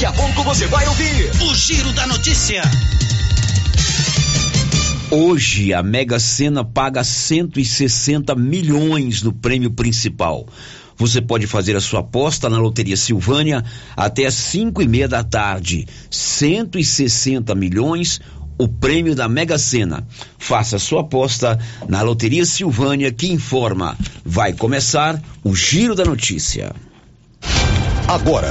Daqui a pouco você vai ouvir o Giro da Notícia. Hoje a Mega Sena paga 160 milhões no prêmio principal. Você pode fazer a sua aposta na Loteria Silvânia até às 5 e meia da tarde. 160 milhões, o prêmio da Mega Sena. Faça sua aposta na Loteria Silvânia que informa. Vai começar o Giro da Notícia. Agora,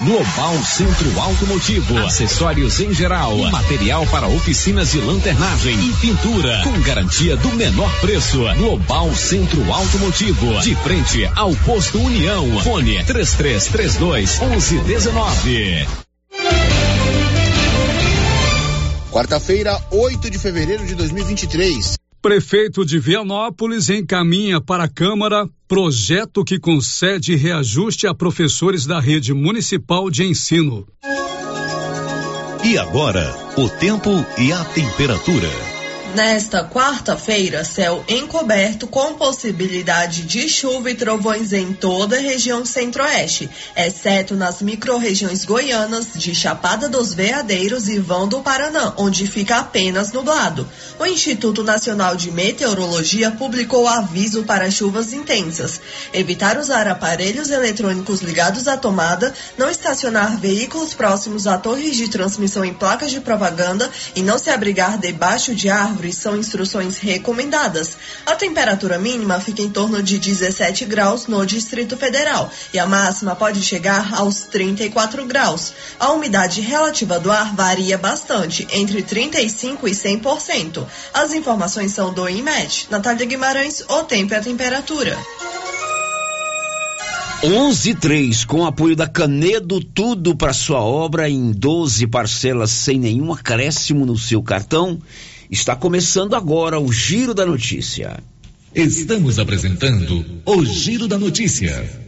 Global Centro Automotivo, acessórios em geral, material para oficinas de lanternagem e pintura, com garantia do menor preço. Global Centro Automotivo, de frente ao posto União. Fone 3332 1119. Quarta-feira, 8 de fevereiro de 2023. Prefeito de Vianópolis encaminha para a Câmara projeto que concede reajuste a professores da rede municipal de ensino. E agora, o tempo e a temperatura. Nesta quarta-feira, céu encoberto com possibilidade de chuva e trovões em toda a região centro-oeste, exceto nas microrregiões goianas de Chapada dos Veadeiros e Vão do Paraná, onde fica apenas nublado. O Instituto Nacional de Meteorologia publicou aviso para chuvas intensas. Evitar usar aparelhos eletrônicos ligados à tomada, não estacionar veículos próximos a torres de transmissão em placas de propaganda e não se abrigar debaixo de árvores árvores são instruções recomendadas. A temperatura mínima fica em torno de 17 graus no Distrito Federal e a máxima pode chegar aos 34 graus. A umidade relativa do ar varia bastante, entre 35 e 100%. As informações são do IMET. Natália Guimarães, o tempo e a temperatura. 11.3, com apoio da Canedo, tudo para sua obra em 12 parcelas sem nenhum acréscimo no seu cartão. Está começando agora o Giro da Notícia. Estamos apresentando o Giro da Notícia.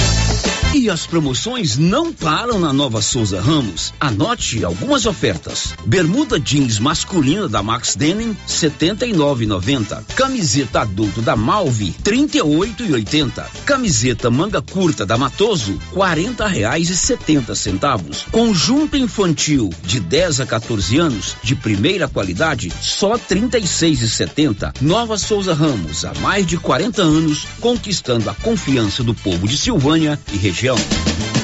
E as promoções não param na Nova Souza Ramos. Anote algumas ofertas. Bermuda jeans masculina da Max Denim, 79,90. Camiseta adulto da Malve, 38,80. Camiseta manga curta da Matoso, 40 reais e 70 centavos. Conjunto infantil de 10 a 14 anos, de primeira qualidade, só 36,70. Nova Souza Ramos, há mais de 40 anos, conquistando a confiança do povo de Silvânia e região. Televisión.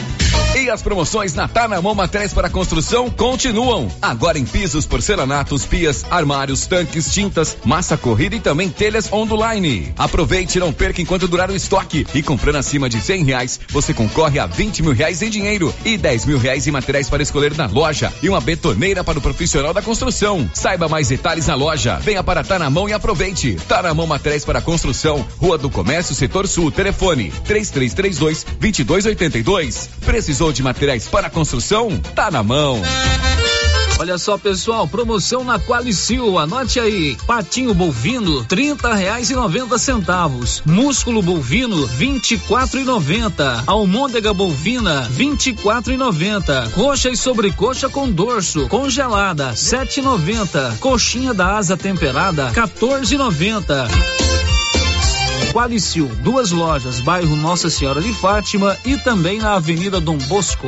E as promoções na Tanamão Materiais para Construção continuam. Agora em pisos, porcelanatos, pias, armários, tanques, tintas, massa corrida e também telhas online. Aproveite e não perca enquanto durar o estoque. E comprando acima de cem reais, você concorre a 20 mil reais em dinheiro e 10 mil reais em materiais para escolher na loja e uma betoneira para o profissional da construção. Saiba mais detalhes na loja. Venha para Tá na Mão e aproveite. Tá na Mão Materiais para Construção, Rua do Comércio, Setor Sul. Telefone 3332 2282. Precisou de materiais para construção? Tá na mão. Olha só, pessoal, promoção na Qualicil, anote aí. Patinho bovino, trinta reais e noventa centavos. Músculo bovino, vinte e quatro e noventa. Almôndega bovina, vinte e quatro e noventa. Coxa e sobrecoxa com dorso, congelada, sete e noventa. Coxinha da asa temperada, 14,90. Qualicil, duas lojas, bairro Nossa Senhora de Fátima e também na Avenida Dom Bosco.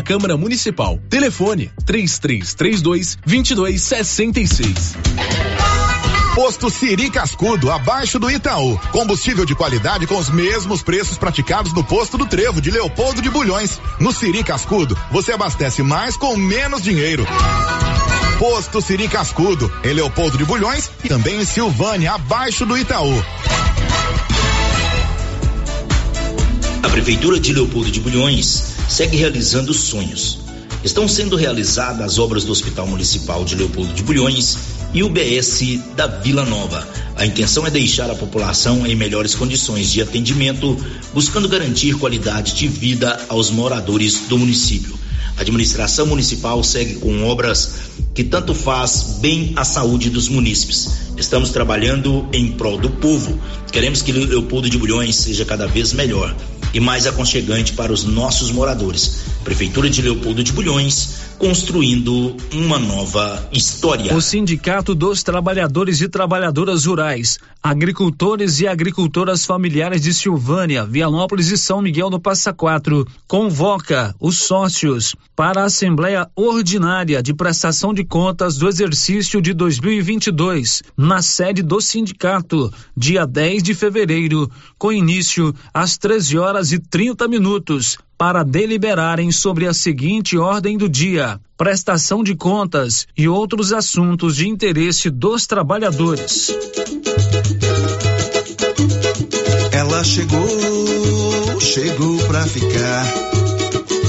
Câmara Municipal. Telefone 3332 2266. Posto Siri Cascudo, abaixo do Itaú. Combustível de qualidade com os mesmos preços praticados no posto do Trevo de Leopoldo de Bulhões. No Siri Cascudo, você abastece mais com menos dinheiro. Posto Siri Cascudo, em Leopoldo de Bulhões e também em Silvânia, abaixo do Itaú. A Prefeitura de Leopoldo de Bulhões segue realizando sonhos. Estão sendo realizadas as obras do Hospital Municipal de Leopoldo de Bulhões e o BS da Vila Nova. A intenção é deixar a população em melhores condições de atendimento, buscando garantir qualidade de vida aos moradores do município. A administração municipal segue com obras que tanto faz bem à saúde dos munícipes. Estamos trabalhando em prol do povo. Queremos que Leopoldo de Bulhões seja cada vez melhor e mais aconchegante para os nossos moradores. Prefeitura de Leopoldo de Bulhões, construindo uma nova história. O Sindicato dos Trabalhadores e Trabalhadoras Rurais, Agricultores e Agricultoras Familiares de Silvânia, Vianópolis e São Miguel do Passa Quatro convoca os sócios para a Assembleia Ordinária de Prestação de Contas do exercício de 2022, na sede do sindicato, dia 10 de fevereiro, com início às 13 horas e 30 minutos, para deliberarem sobre a seguinte ordem do dia: prestação de contas e outros assuntos de interesse dos trabalhadores. Ela chegou, chegou pra ficar.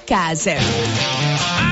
casa.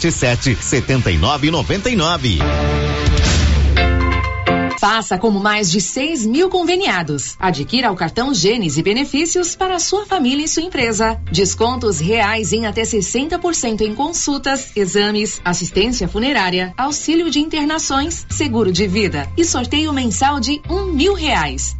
77 79 99. Faça como mais de 6 mil conveniados. Adquira o cartão Gênesis e benefícios para sua família e sua empresa. Descontos reais em até 60% em consultas, exames, assistência funerária, auxílio de internações, seguro de vida e sorteio mensal de um mil reais.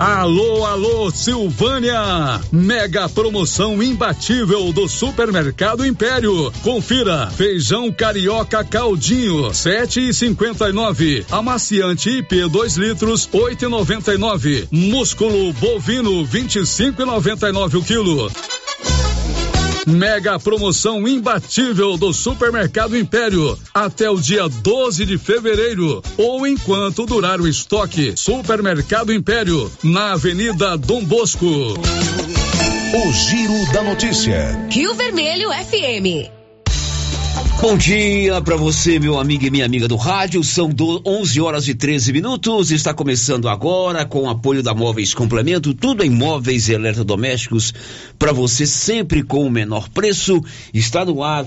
Alô, alô, Silvânia! Mega promoção imbatível do Supermercado Império. Confira: feijão carioca caldinho, sete e cinquenta e nove. Amaciante IP 2 litros, oito e noventa e nove. Músculo bovino, vinte e cinco e noventa e nove o quilo. Mega promoção imbatível do Supermercado Império até o dia 12 de fevereiro ou enquanto durar o estoque. Supermercado Império na Avenida Dom Bosco. O Giro da Notícia. Rio Vermelho FM. Bom dia para você, meu amigo e minha amiga do rádio. São do 11 horas e 13 minutos. Está começando agora com o apoio da Móveis Complemento, tudo em móveis e eletrodomésticos para você sempre com o menor preço. Está no ar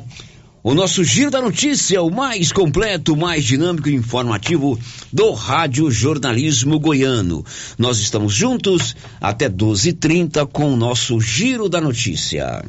o nosso giro da notícia, o mais completo, mais dinâmico e informativo do Rádio Jornalismo Goiano. Nós estamos juntos até 12:30 com o nosso giro da notícia.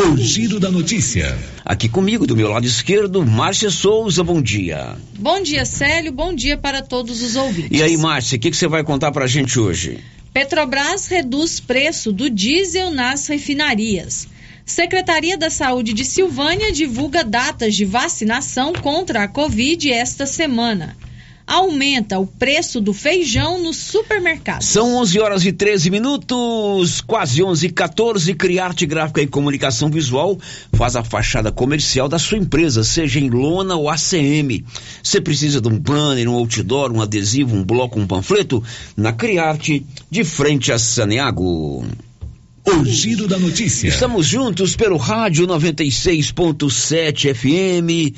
O Giro da Notícia. Aqui comigo, do meu lado esquerdo, Márcia Souza, bom dia. Bom dia, Célio, bom dia para todos os ouvintes. E aí, Márcia, o que, que você vai contar pra gente hoje? Petrobras reduz preço do diesel nas refinarias. Secretaria da Saúde de Silvânia divulga datas de vacinação contra a Covid esta semana aumenta o preço do feijão nos supermercados. São 11 horas e 13 minutos, quase 11 e 14. Criarte Gráfica e Comunicação Visual faz a fachada comercial da sua empresa, seja em lona ou ACM. Você precisa de um banner, um outdoor, um adesivo, um bloco, um panfleto? Na Criarte, de frente a Saneago. O Giro da Notícia. Estamos juntos pelo rádio 96.7 FM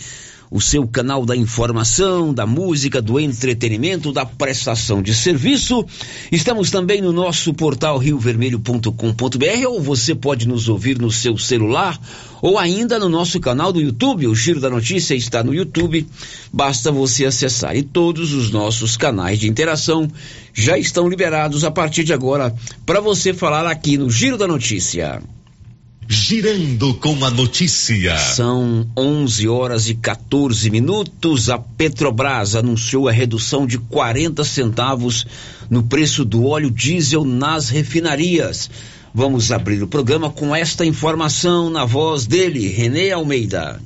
o seu canal da informação, da música, do entretenimento, da prestação de serviço. Estamos também no nosso portal riovermelho.com.br ou você pode nos ouvir no seu celular ou ainda no nosso canal do YouTube. O Giro da Notícia está no YouTube. Basta você acessar e todos os nossos canais de interação já estão liberados a partir de agora para você falar aqui no Giro da Notícia. Girando com a notícia. São 11 horas e 14 minutos. A Petrobras anunciou a redução de 40 centavos no preço do óleo diesel nas refinarias. Vamos abrir o programa com esta informação na voz dele, Renê Almeida.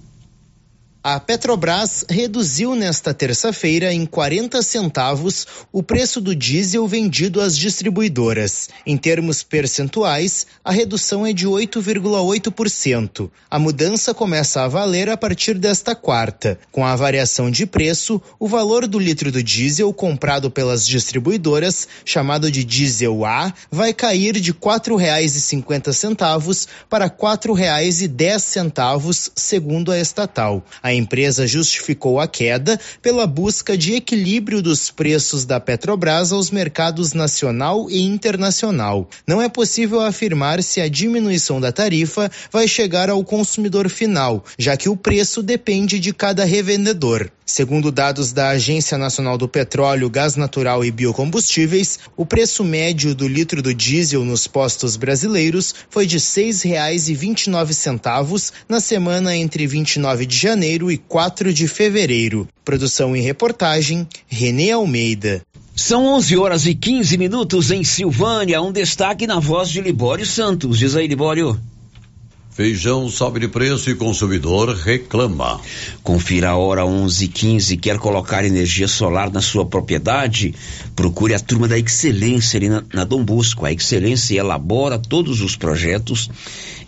A Petrobras reduziu nesta terça-feira em 40 centavos o preço do diesel vendido às distribuidoras. Em termos percentuais, a redução é de 8,8%. A mudança começa a valer a partir desta quarta. Com a variação de preço, o valor do litro do diesel comprado pelas distribuidoras, chamado de diesel A, vai cair de R$ 4,50 para R$ 4,10, segundo a estatal. A empresa justificou a queda pela busca de equilíbrio dos preços da Petrobras aos mercados nacional e internacional. Não é possível afirmar se a diminuição da tarifa vai chegar ao consumidor final, já que o preço depende de cada revendedor. Segundo dados da Agência Nacional do Petróleo, Gás Natural e Biocombustíveis, o preço médio do litro do diesel nos postos brasileiros foi de R$ 6,29 na semana entre 29 de janeiro e 4 de fevereiro. Produção e reportagem, Renê Almeida. São 11 horas e 15 minutos em Silvânia. Um destaque na voz de Libório Santos. Diz aí, Libório. Feijão sobe de preço e consumidor reclama. Confira a hora 11:15. Quer colocar energia solar na sua propriedade? Procure a turma da Excelência ali na, na Dom Bosco. A Excelência elabora todos os projetos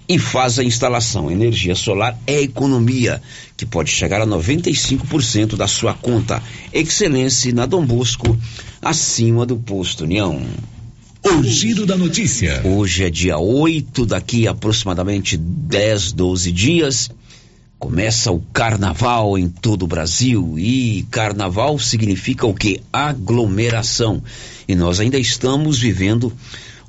e faz a instalação. Energia solar é economia, que pode chegar a 95% da sua conta. Excelência na Dom Bosco, acima do posto União. O giro da notícia. Hoje é dia 8, daqui a aproximadamente 10, 12 dias. Começa o carnaval em todo o Brasil e carnaval significa o que? Aglomeração. E nós ainda estamos vivendo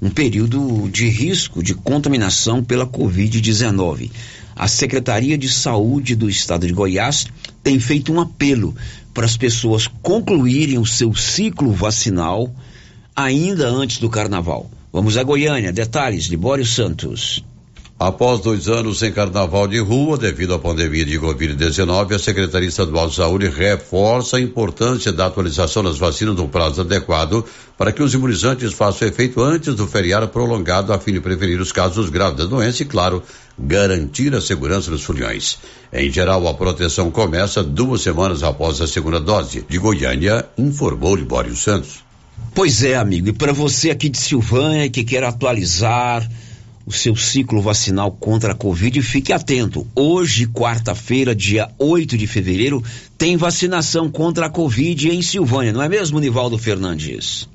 um período de risco de contaminação pela Covid-19. A Secretaria de Saúde do Estado de Goiás tem feito um apelo para as pessoas concluírem o seu ciclo vacinal ainda antes do carnaval. Vamos a Goiânia, detalhes, Libório Santos. Após dois anos sem carnaval de rua, devido à pandemia de Covid-19, a Secretaria Estadual de Saúde reforça a importância da atualização das vacinas no prazo adequado para que os imunizantes façam efeito antes do feriado prolongado, a fim de prevenir os casos graves da doença e, claro, garantir a segurança dos foliões. Em geral, a proteção começa duas semanas após a segunda dose. De Goiânia, informou Libório Santos. Pois é, amigo, e para você aqui de Silvânia que quer atualizar o seu ciclo vacinal contra a Covid, fique atento. Hoje, quarta-feira, dia 8 de fevereiro, tem vacinação contra a Covid em Silvânia, não é mesmo, Nivaldo Fernandes?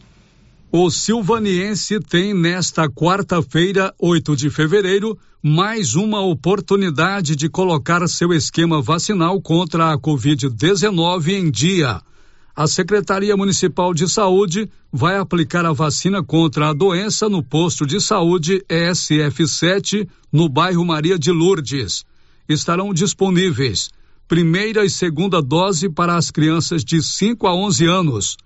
O silvaniense tem nesta quarta-feira, 8 de fevereiro, mais uma oportunidade de colocar seu esquema vacinal contra a Covid-19 em dia a Secretaria Municipal de Saúde vai aplicar a vacina contra a doença no posto de saúde ESF7, no bairro Maria de Lourdes. Estarão disponíveis primeira e segunda dose para as crianças de 5 a 11 anos,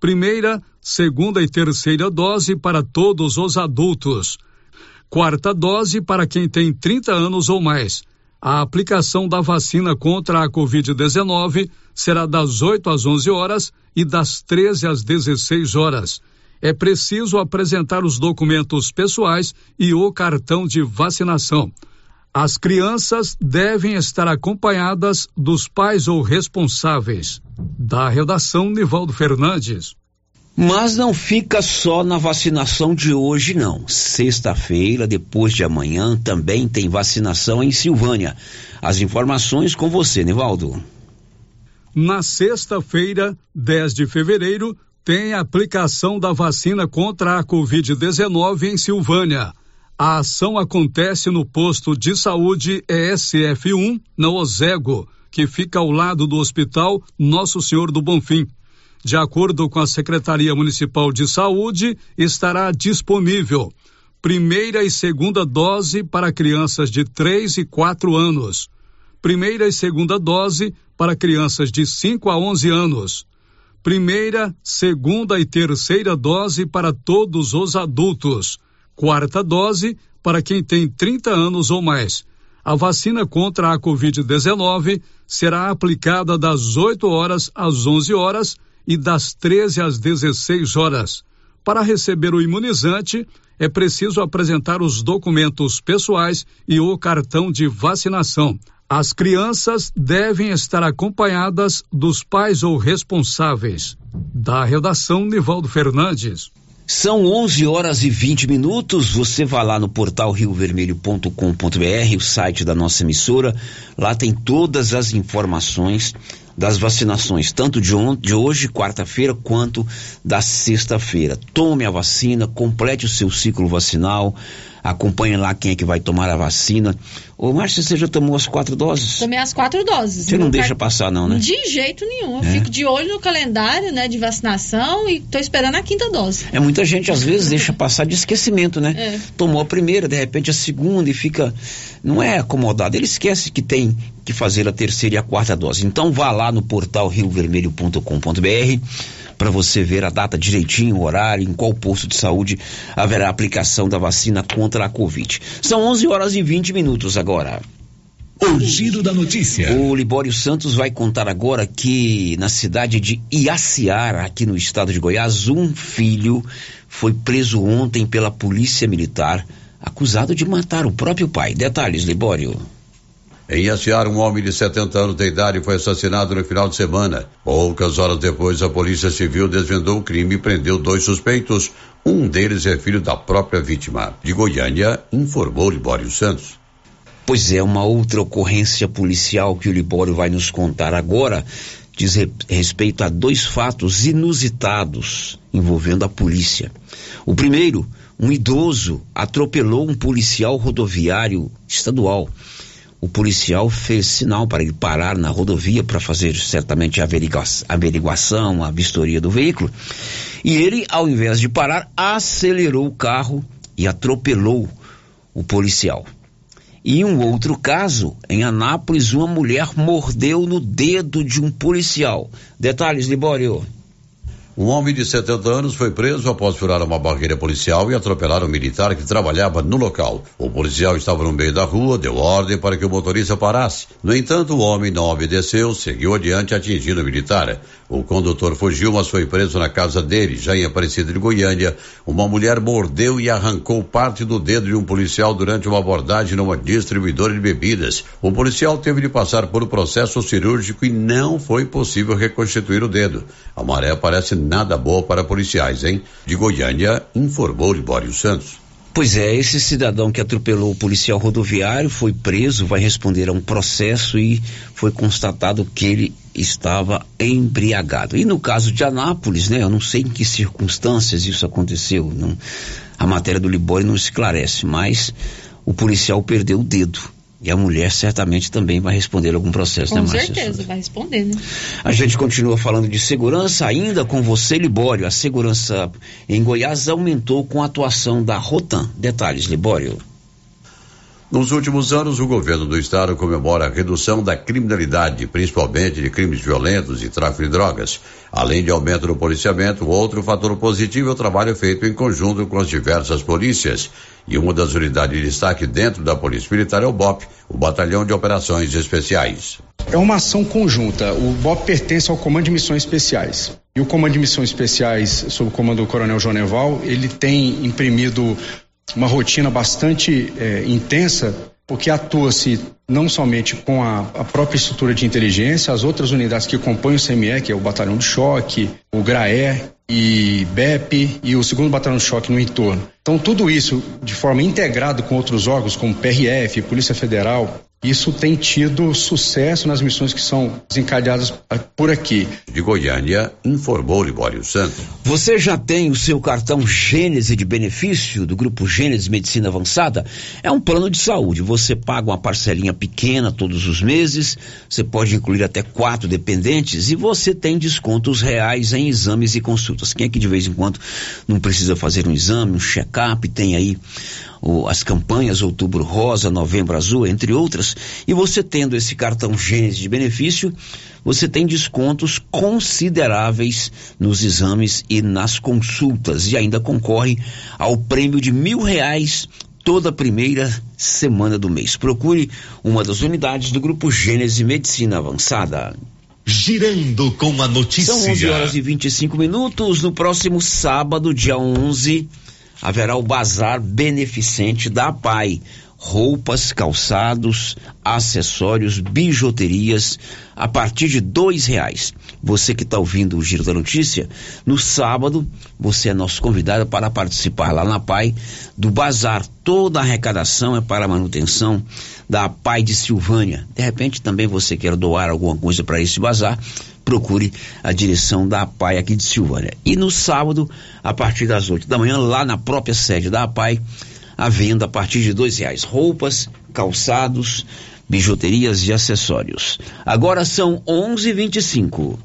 primeira, segunda e terceira dose para todos os adultos, quarta dose para quem tem 30 anos ou mais. A aplicação da vacina contra a Covid-19 será das 8 às 11 horas e das 13 às 16 horas. É preciso apresentar os documentos pessoais e o cartão de vacinação. As crianças devem estar acompanhadas dos pais ou responsáveis. Da redação, Nivaldo Fernandes. Mas não fica só na vacinação de hoje, não. Sexta-feira, depois de amanhã, também tem vacinação em Silvânia. As informações com você, Nivaldo. Na sexta-feira, 10 de fevereiro, tem a aplicação da vacina contra a Covid-19 em Silvânia. A ação acontece no posto de saúde ESF1, na Ozego, que fica ao lado do Hospital Nosso Senhor do Bonfim. De acordo com a Secretaria Municipal de Saúde, estará disponível primeira e segunda dose para crianças de 3 e 4 anos primeira e segunda dose para crianças de 5 a 11 anos. Primeira, segunda e terceira dose para todos os adultos. Quarta dose para quem tem 30 anos ou mais. A vacina contra a Covid-19 será aplicada das 8 horas às 11 horas e das 13 às 16 horas. Para receber o imunizante, é preciso apresentar os documentos pessoais e o cartão de vacinação. As crianças devem estar acompanhadas dos pais ou responsáveis. Da redação, Nivaldo Fernandes. São 11 horas e 20 minutos. Você vai lá no portal riovermelho.com.br, o site da nossa emissora. Lá tem todas as informações das vacinações, tanto de, de hoje, quarta-feira, quanto da sexta-feira. Tome a vacina, complete o seu ciclo vacinal, acompanhe lá quem é que vai tomar a vacina. Ô, Márcia, você já tomou as quatro doses? Tomei as quatro doses. Você não deixa passar, não, né? De jeito nenhum. Eu é. fico de olho no calendário, né, de vacinação e tô esperando a quinta dose. É, muita gente às vezes deixa passar de esquecimento, né? É. Tomou a primeira, de repente a segunda e fica. Não é acomodado. Ele esquece que tem que fazer a terceira e a quarta dose. Então vá lá no portal riovermelho.com.br para você ver a data direitinho, o horário, em qual posto de saúde haverá aplicação da vacina contra a Covid. São 11 horas e 20 minutos agora. O giro da notícia. O Libório Santos vai contar agora que na cidade de Iaciara, aqui no estado de Goiás, um filho foi preso ontem pela polícia militar, acusado de matar o próprio pai. Detalhes, Libório. Em Iaciara, um homem de 70 anos de idade foi assassinado no final de semana. Poucas horas depois, a Polícia Civil desvendou o crime e prendeu dois suspeitos. Um deles é filho da própria vítima. De Goiânia, informou Libório Santos. Pois é, uma outra ocorrência policial que o Libório vai nos contar agora diz respeito a dois fatos inusitados envolvendo a polícia. O primeiro, um idoso atropelou um policial rodoviário estadual o policial fez sinal para ele parar na rodovia para fazer certamente a averiguação, a vistoria do veículo. E ele, ao invés de parar, acelerou o carro e atropelou o policial. E um outro caso, em Anápolis, uma mulher mordeu no dedo de um policial. Detalhes, Libório. Um homem de 70 anos foi preso após furar uma barreira policial e atropelar um militar que trabalhava no local. O policial estava no meio da rua, deu ordem para que o motorista parasse. No entanto, o homem não obedeceu, seguiu adiante atingindo o militar. O condutor fugiu, mas foi preso na casa dele, já em Aparecida de Goiânia. Uma mulher mordeu e arrancou parte do dedo de um policial durante uma abordagem numa distribuidora de bebidas. O policial teve de passar por um processo cirúrgico e não foi possível reconstituir o dedo. A maré parece nada boa para policiais, hein? De Goiânia, informou Libório Santos. Pois é, esse cidadão que atropelou o policial rodoviário foi preso, vai responder a um processo e foi constatado que ele estava embriagado. E no caso de Anápolis, né, eu não sei em que circunstâncias isso aconteceu, não, a matéria do Libório não esclarece, mas o policial perdeu o dedo. E a mulher certamente também vai responder algum processo, com né, Márcia? Com certeza, vai responder, né? A gente continua falando de segurança, ainda com você, Libório. A segurança em Goiás aumentou com a atuação da Rotan. Detalhes, Libório. Nos últimos anos, o governo do estado comemora a redução da criminalidade, principalmente de crimes violentos e tráfico de drogas. Além de aumento no policiamento, outro fator positivo é o trabalho feito em conjunto com as diversas polícias. E uma das unidades de destaque dentro da Polícia Militar é o BOP, o Batalhão de Operações Especiais. É uma ação conjunta. O BOP pertence ao Comando de Missões Especiais. E o Comando de Missões Especiais, sob o comando do Coronel Joneval, ele tem imprimido uma rotina bastante é, intensa, porque atua-se não somente com a, a, própria estrutura de inteligência, as outras unidades que compõem o CME, que é o Batalhão de Choque, o GRAE e BEP e o segundo Batalhão de Choque no entorno. Então, tudo isso de forma integrada com outros órgãos, como PRF, Polícia Federal, isso tem tido sucesso nas missões que são desencadeadas por aqui. De Goiânia, informou Libório Santos. Você já tem o seu cartão Gênese de benefício do Grupo Gênese Medicina Avançada? É um plano de saúde. Você paga uma parcelinha pequena todos os meses, você pode incluir até quatro dependentes e você tem descontos reais em exames e consultas. Quem é que de vez em quando não precisa fazer um exame, um check-up, tem aí as campanhas Outubro Rosa, Novembro Azul, entre outras, e você tendo esse cartão Gênesis de benefício, você tem descontos consideráveis nos exames e nas consultas e ainda concorre ao prêmio de mil reais toda primeira semana do mês. Procure uma das unidades do Grupo Gênese Medicina Avançada. Girando com a notícia. São 11 horas e 25 minutos. No próximo sábado, dia 11, haverá o Bazar Beneficente da PAI roupas, calçados, acessórios, bijuterias a partir de dois reais. Você que está ouvindo o Giro da Notícia, no sábado você é nosso convidado para participar lá na PAI do bazar. Toda a arrecadação é para a manutenção da PAI de Silvânia. De repente também você quer doar alguma coisa para esse bazar, procure a direção da APAI aqui de Silvânia. E no sábado, a partir das oito da manhã, lá na própria sede da APAI, à venda a partir de dois reais. Roupas, calçados, bijuterias e acessórios. Agora são onze vinte e cinco.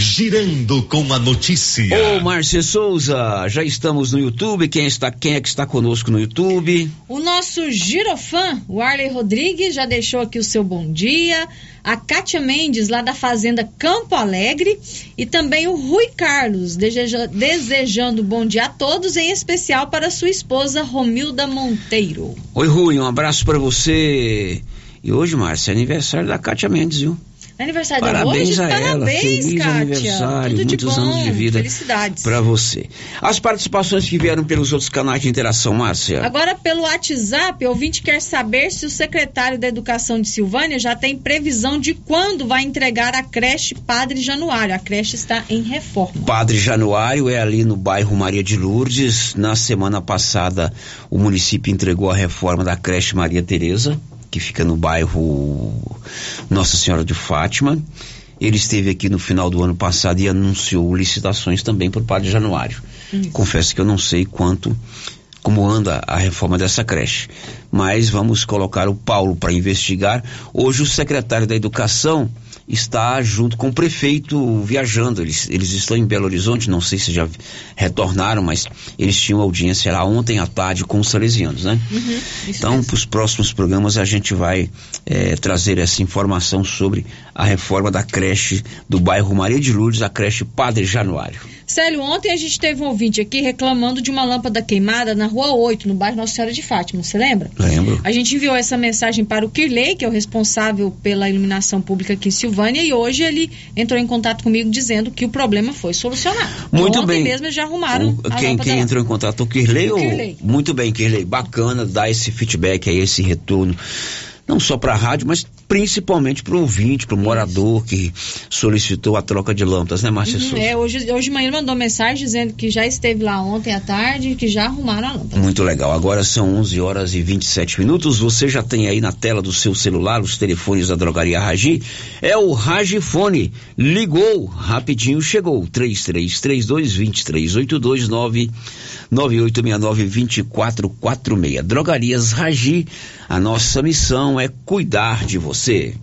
Girando com a notícia. Ô, Márcia Souza, já estamos no YouTube. Quem está, quem é que está conosco no YouTube? O nosso girofã, o Arley Rodrigues, já deixou aqui o seu bom dia. A Kátia Mendes, lá da Fazenda Campo Alegre. E também o Rui Carlos, deseja, desejando bom dia a todos, em especial para sua esposa Romilda Monteiro. Oi, Rui, um abraço para você. E hoje, Márcia, é aniversário da Kátia Mendes, viu? Aniversário Parabéns hoje? a ela. Parabéns, Feliz Kátia. aniversário, Tudo muitos de bom. anos de vida Felicidades. para você. As participações que vieram pelos outros canais de interação, Márcia. Agora, pelo WhatsApp, o ouvinte quer saber se o secretário da Educação de Silvânia já tem previsão de quando vai entregar a creche Padre Januário. A creche está em reforma. Padre Januário é ali no bairro Maria de Lourdes. Na semana passada, o município entregou a reforma da creche Maria Tereza, que fica no bairro Nossa Senhora de Fátima. Ele esteve aqui no final do ano passado e anunciou licitações também para o Padre Januário. Confesso que eu não sei quanto, como anda a reforma dessa creche. Mas vamos colocar o Paulo para investigar. Hoje o secretário da Educação está junto com o prefeito viajando. Eles, eles estão em Belo Horizonte, não sei se já retornaram, mas eles tinham audiência lá ontem à tarde com os salesianos, né? Então, para os próximos programas, a gente vai eh, trazer essa informação sobre a reforma da creche do bairro Maria de Lourdes, a creche Padre Januário. Célio, ontem a gente teve um ouvinte aqui reclamando de uma lâmpada queimada na rua 8, no bairro Nossa Senhora de Fátima. Você lembra? Lembro. A gente enviou essa mensagem para o Kirley, que é o responsável pela iluminação pública aqui em Silvânia, e hoje ele entrou em contato comigo dizendo que o problema foi solucionado. Muito ontem bem. mesmo eles já arrumaram O- quem, quem lá. entrou em contato? O Kirley? O ou- Kirley. Muito bem, Kirley. Bacana dar esse feedback aí, esse retorno. Não só para a rádio, mas principalmente para o ouvinte, para o morador que solicitou a troca de lâmpadas, né, Márcia Uhum, Souza? é, hoje, hoje de manhã mandou mensagem dizendo que já esteve lá ontem à tarde e que já arrumaram a lâmpada. Muito legal. Agora são 11 horas e 27 minutos. Você já tem aí na tela do seu celular os telefones da drogaria Ragi. É o Ragifone. Ligou, rapidinho chegou. 3332 2382 9869 2446. Drogarias Ragi. A nossa missão é cuidar de você.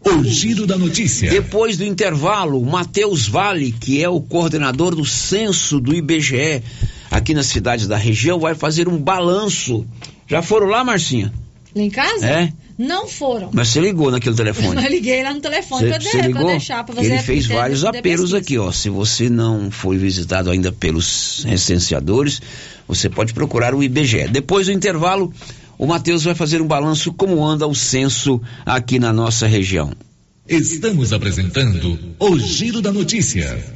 O giro da notícia. Depois do intervalo, Matheus Vale, que é o coordenador do censo do IBGE aqui nas cidades da região, vai fazer um balanço. Já foram lá, Marcinha? Lá em casa? É? Não foram. Mas você ligou naquele telefone? Eu liguei lá no telefone Você, pra, você de, pra ligou? deixar, pra fazer Ele fez vários de apelos aqui, ó. Se você não foi visitado ainda pelos recenseadores, você pode procurar o IBGE. Depois do intervalo, o Matheus vai fazer um balanço como anda o censo aqui na nossa região. Estamos apresentando o giro da notícia.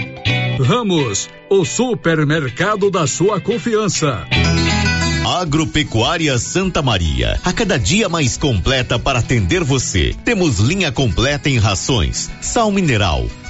Ramos, o supermercado da sua confiança. Agropecuária Santa Maria, a cada dia mais completa para atender você. Temos linha completa em rações, sal mineral,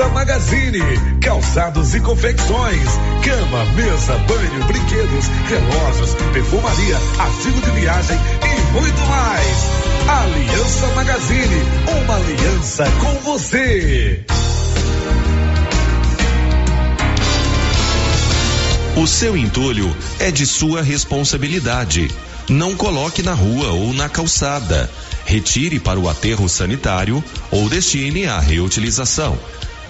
Aliança Magazine, calçados e confecções, cama, mesa, banho, brinquedos, relógios, perfumaria, artigo de viagem e muito mais. Aliança Magazine, uma aliança com você. O seu entulho é de sua responsabilidade. Não coloque na rua ou na calçada. Retire para o aterro sanitário ou destine à reutilização.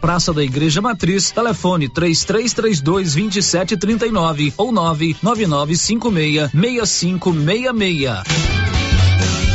Praça da Igreja Matriz, telefone 3332 2739 ou 99956 6566.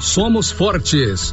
somos fortes.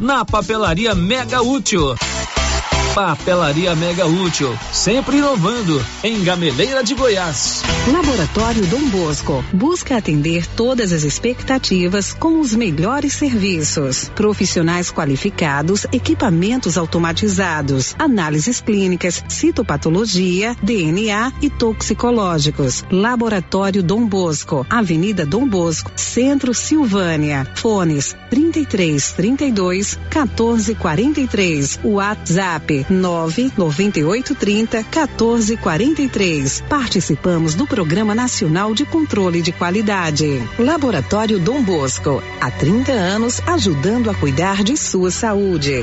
na Papelaria Mega Útil. Papelaria Mega Útil, sempre inovando, em Gameleira de Goiás. Laboratório Dom Bosco busca atender todas as expectativas com os melhores serviços. Profissionais qualificados, equipamentos automatizados, análises clínicas, citopatologia, DNA e toxicológicos. Laboratório Dom Bosco, Avenida Dom Bosco, Centro Silvânia. Fones 33 32 14 43. WhatsApp 9 98 30 14 43. Participamos do Programa Nacional de Controle de Qualidade. Laboratório Dom Bosco, há 30 anos ajudando a cuidar de sua saúde.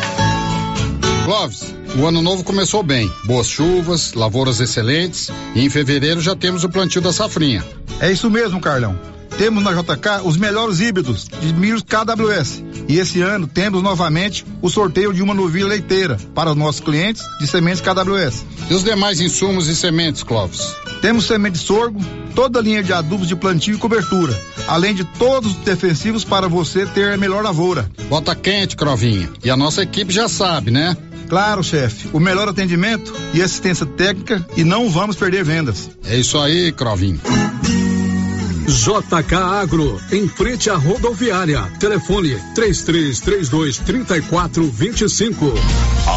Clóvis, o ano novo começou bem. Boas chuvas, lavouras excelentes e em fevereiro já temos o plantio da safrinha. É isso mesmo, Carlão. Temos na JK os melhores híbridos de milhos KWS. E esse ano temos novamente o sorteio de uma novilha leiteira para os nossos clientes de sementes KWS. E os demais insumos e sementes, Clóvis? Temos semente de sorgo, toda a linha de adubos de plantio e cobertura, além de todos os defensivos para você ter a melhor lavoura. Bota quente, Crovinha. E a nossa equipe já sabe, né? Claro, chefe. O melhor atendimento e assistência técnica e não vamos perder vendas. É isso aí, Crovinho. JK Agro, em frente à rodoviária. Telefone 3332 3425.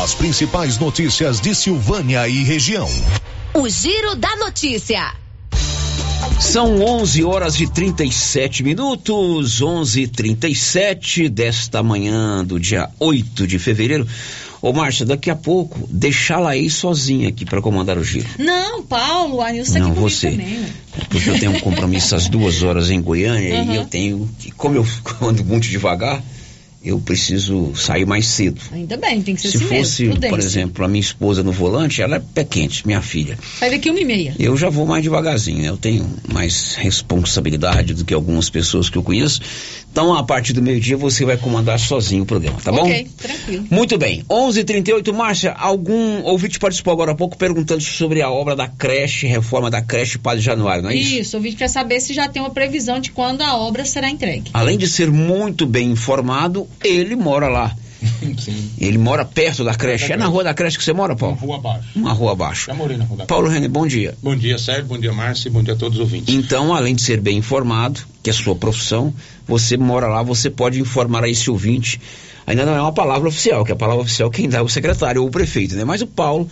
As principais notícias de Silvânia e região. O Giro da Notícia. São 11 horas e 37 minutos, 11:37 desta manhã do dia 8 de fevereiro. Ô, Márcia, daqui a pouco, deixá-la aí sozinha aqui para comandar o giro. Não, Paulo, a Nilson tá Não, aqui você. também. Porque eu tenho um compromisso às duas horas em Goiânia Uhum. e eu tenho. que- Como eu ando muito devagar, eu preciso sair mais cedo. Ainda bem, tem que ser Se assim fosse, mesmo. por exemplo, a minha esposa no volante, ela é pé quente, minha filha. Sai daqui uma e meia. Eu já vou mais devagarzinho, né? Eu tenho mais responsabilidade do que algumas pessoas que eu conheço. Então, a partir do meio-dia, você vai comandar sozinho o programa, tá bom? Ok, tranquilo. Muito bem. 11:38 Márcia, algum ouvinte participou agora há pouco perguntando sobre a obra da creche, reforma da creche Padre Januário, não é isso? Isso, o vídeo quer saber se já tem uma previsão de quando a obra será entregue. Além de ser muito bem informado, ele mora lá. Sim. Ele mora perto da creche. É na rua da creche que você mora, Paulo? Rua abaixo. Uma rua abaixo. Já morei na rua da Paulo René, bom dia. Bom dia, Sérgio. Bom dia, Márcio. Bom dia a todos os ouvintes. Então, além de ser bem informado, que é a sua profissão, você mora lá, você pode informar a esse ouvinte. Ainda não é uma palavra oficial, que a palavra oficial quem dá é o secretário ou o prefeito, né? Mas o Paulo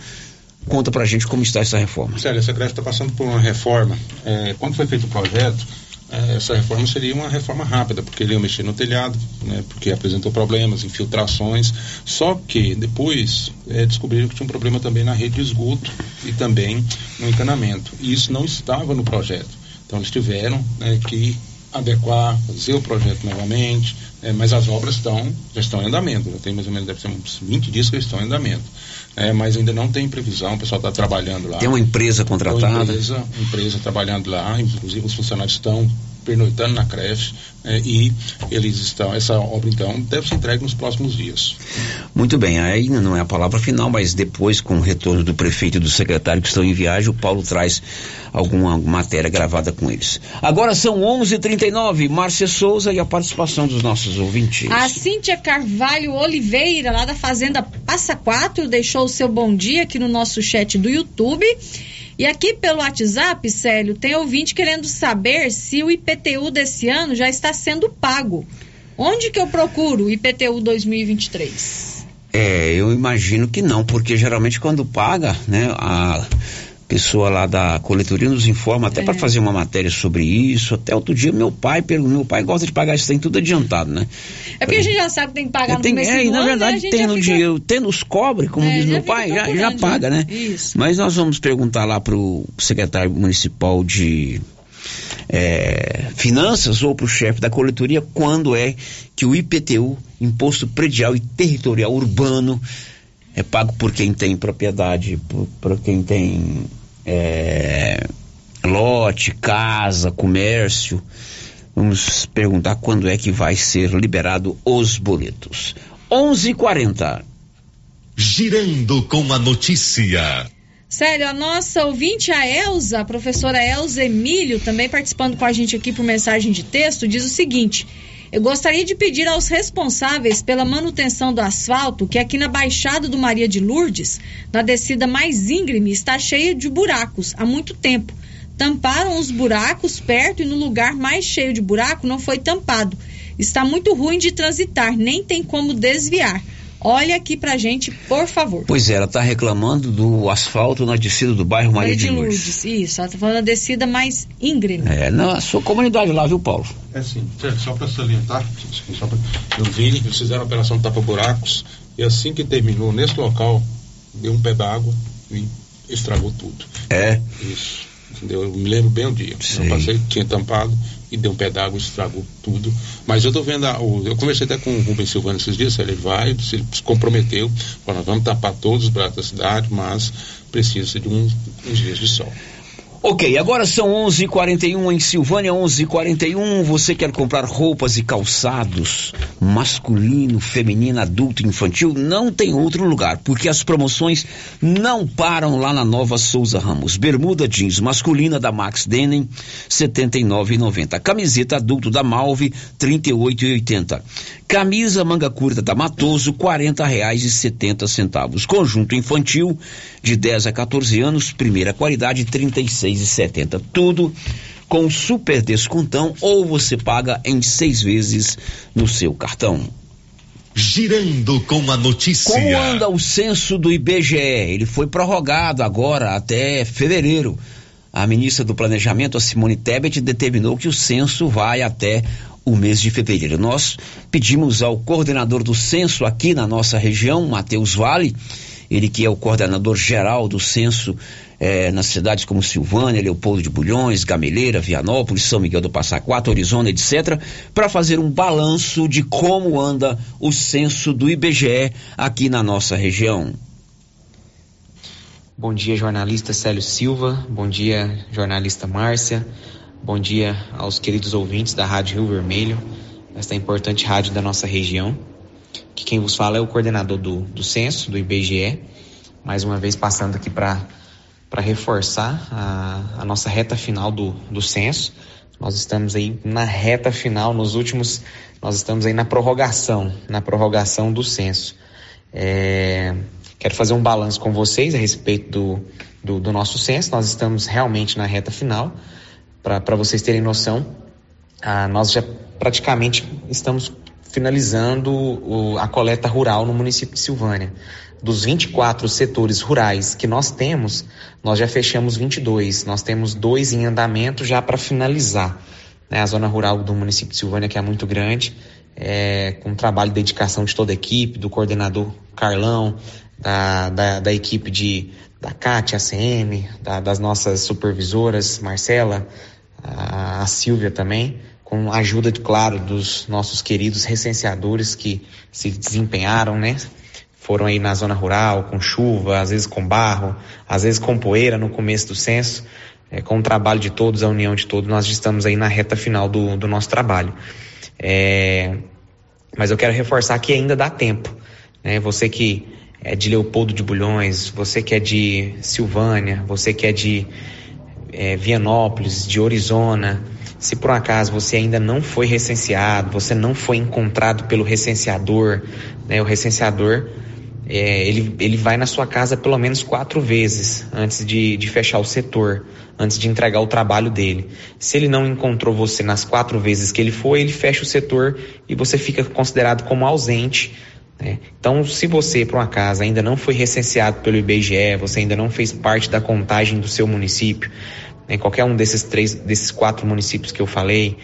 conta pra gente como está essa reforma. Sérgio, essa creche está passando por uma reforma. É, quando foi feito o projeto, é, essa reforma seria uma reforma rápida, porque ele ia mexer no telhado, né, porque apresentou problemas, infiltrações. Só que depois é, descobriram que tinha um problema também na rede de esgoto e também no encanamento. E isso não estava no projeto. Então eles tiveram né, que adequar, fazer o projeto novamente, é, mas as obras estão, já estão em andamento, já tem mais ou menos, deve ser uns 20 dias que estão em andamento. É, mas ainda não tem previsão, o pessoal está trabalhando lá. Tem uma empresa contratada? Tem uma empresa, empresa trabalhando lá, inclusive os funcionários estão pernoitando na creche é, e eles estão, essa obra então deve ser entregue nos próximos dias. Muito bem, aí não é a palavra final, mas depois com o retorno do prefeito e do secretário que estão em viagem, o Paulo traz alguma matéria gravada com eles. Agora são 11:39, Márcia Souza e a participação dos nossos ouvintes. A Cíntia Carvalho Oliveira, lá da Fazenda Passa Quatro, deixou o seu bom dia aqui no nosso chat do YouTube. E aqui pelo WhatsApp, Célio, tem ouvinte querendo saber se o IPTU desse ano já está sendo pago. Onde que eu procuro o IPTU 2023? É, eu imagino que não, porque geralmente quando paga, né, a pessoa lá da coletoria nos informa até é. para fazer uma matéria sobre isso. Até outro dia meu pai, meu pai gosta de pagar isso tem tudo adiantado, né? É porque a gente já sabe que tem que pagar no tem, começo é, do na ano, verdade né? tem no fica... dinheiro, tendo os cobre, como É, diz meu pai, já, já paga, né? Isso. Mas nós vamos perguntar lá pro secretário municipal de é, finanças ou para o chefe da coletoria quando é que o IPTU, Imposto Predial e Territorial Urbano, é pago por quem tem propriedade, por, por quem tem é, lote, casa, comércio. Vamos perguntar quando é que vai ser liberado os boletos. 11:40. Girando com a notícia. Sério, a nossa ouvinte, a Elza, a professora Elza Emílio, também participando com a gente aqui por mensagem de texto, diz o seguinte: Eu gostaria de pedir aos responsáveis pela manutenção do asfalto, que aqui na Baixada do Maria de Lourdes, na descida mais íngreme, está cheia de buracos há muito tempo. Tamparam os buracos perto e no lugar mais cheio de buraco não foi tampado. Está muito ruim de transitar, nem tem como desviar. Olha aqui pra gente, por favor. Pois é, ela está reclamando do asfalto na descida do bairro Maria, de Lourdes. Isso, ela tá falando da descida mais íngreme. É, na sua comunidade lá, viu, Paulo? É sim, só para salientar, só pra, eu vi, eles fizeram a operação tapa-buracos e assim que terminou, nesse local, deu um pé d'água e estragou tudo. É? Isso, entendeu? Eu me lembro bem o dia. Sei. Eu passei, tinha tampado e deu um d'água, estragou tudo. Mas eu tô vendo, a, o, eu conversei até com o Rubens Silvano esses dias, ele vai, se, comprometeu, falou, nós vamos tapar todos os braços da cidade, mas precisa de um, uns dias de sol. Ok, agora são 11:41 em Silvânia, 11:41. Você quer comprar roupas e calçados masculino, feminino, adulto, infantil? Não tem outro lugar, porque as promoções não param lá na Nova Souza Ramos. Bermuda jeans masculina da Max Denim, 79,90. Camiseta adulto da Malve, 38,80. Camisa manga curta da Matoso, setenta centavos. Conjunto infantil de 10 a 14 anos, primeira qualidade, trinta e seis e setenta. Tudo com super descontão ou você paga em seis vezes no seu cartão. Girando com a notícia. Como anda o censo do IBGE? Ele foi prorrogado agora até fevereiro. A ministra do Planejamento, a Simone Tebet, determinou que o censo vai até o mês de fevereiro. Nós pedimos ao coordenador do censo aqui na nossa região, Matheus Vale, ele que é o coordenador geral do censo eh, nas cidades como Silvânia, Leopoldo de Bulhões, Gameleira, Vianópolis, São Miguel do Passa Quatro, Horizonte, etc., para fazer um balanço de como anda o censo do IBGE aqui na nossa região. Bom dia, jornalista Célio Silva. Bom dia, jornalista Márcia. Bom dia aos queridos ouvintes da Rádio Rio Vermelho, esta importante rádio da nossa região. Que quem vos fala é o coordenador do, do censo, do IBGE. Mais uma vez passando aqui para reforçar a, a nossa reta final do, do censo. Nós estamos aí na reta final, nos últimos, nós estamos aí na prorrogação, na prorrogação do censo. É, quero fazer um balanço com vocês a respeito do, do, do nosso censo. Nós estamos realmente na reta final. Para vocês terem noção, ah, nós já praticamente estamos finalizando o, a coleta rural no município de Silvânia. Dos 24 setores rurais que nós temos, nós já fechamos 22. Nós temos dois em andamento já para finalizar. Né? A zona rural do município de Silvânia, que é muito grande, é, com trabalho e dedicação de toda a equipe, do coordenador Carlão, da, da, da equipe de, da CAT, ACM, da, das nossas supervisoras, Marcela, a, a Silvia também, com a ajuda, claro, dos nossos queridos recenseadores que se desempenharam, né? Foram aí na zona rural, com chuva, às vezes com barro, às vezes com poeira no começo do censo. É, com o trabalho de todos, a união de todos, nós estamos aí na reta final do, do nosso trabalho. É, mas eu quero reforçar que ainda dá tempo. Né? Você que é de Leopoldo de Bulhões, você que é de Silvânia, você que é de é, Vianópolis, de Orizona, se por acaso você ainda não foi recenseado, você não foi encontrado pelo recenseador, né? o recenseador é, ele, ele vai na sua casa pelo menos quatro vezes antes de, de fechar o setor, antes de entregar o trabalho dele. Se ele não encontrou você nas quatro vezes que ele foi, ele fecha o setor e você fica considerado como ausente. Né? Então, se você, por uma casa, ainda não foi recenseado pelo IBGE, você ainda não fez parte da contagem do seu município, né? qualquer um desses três, desses quatro municípios que eu falei,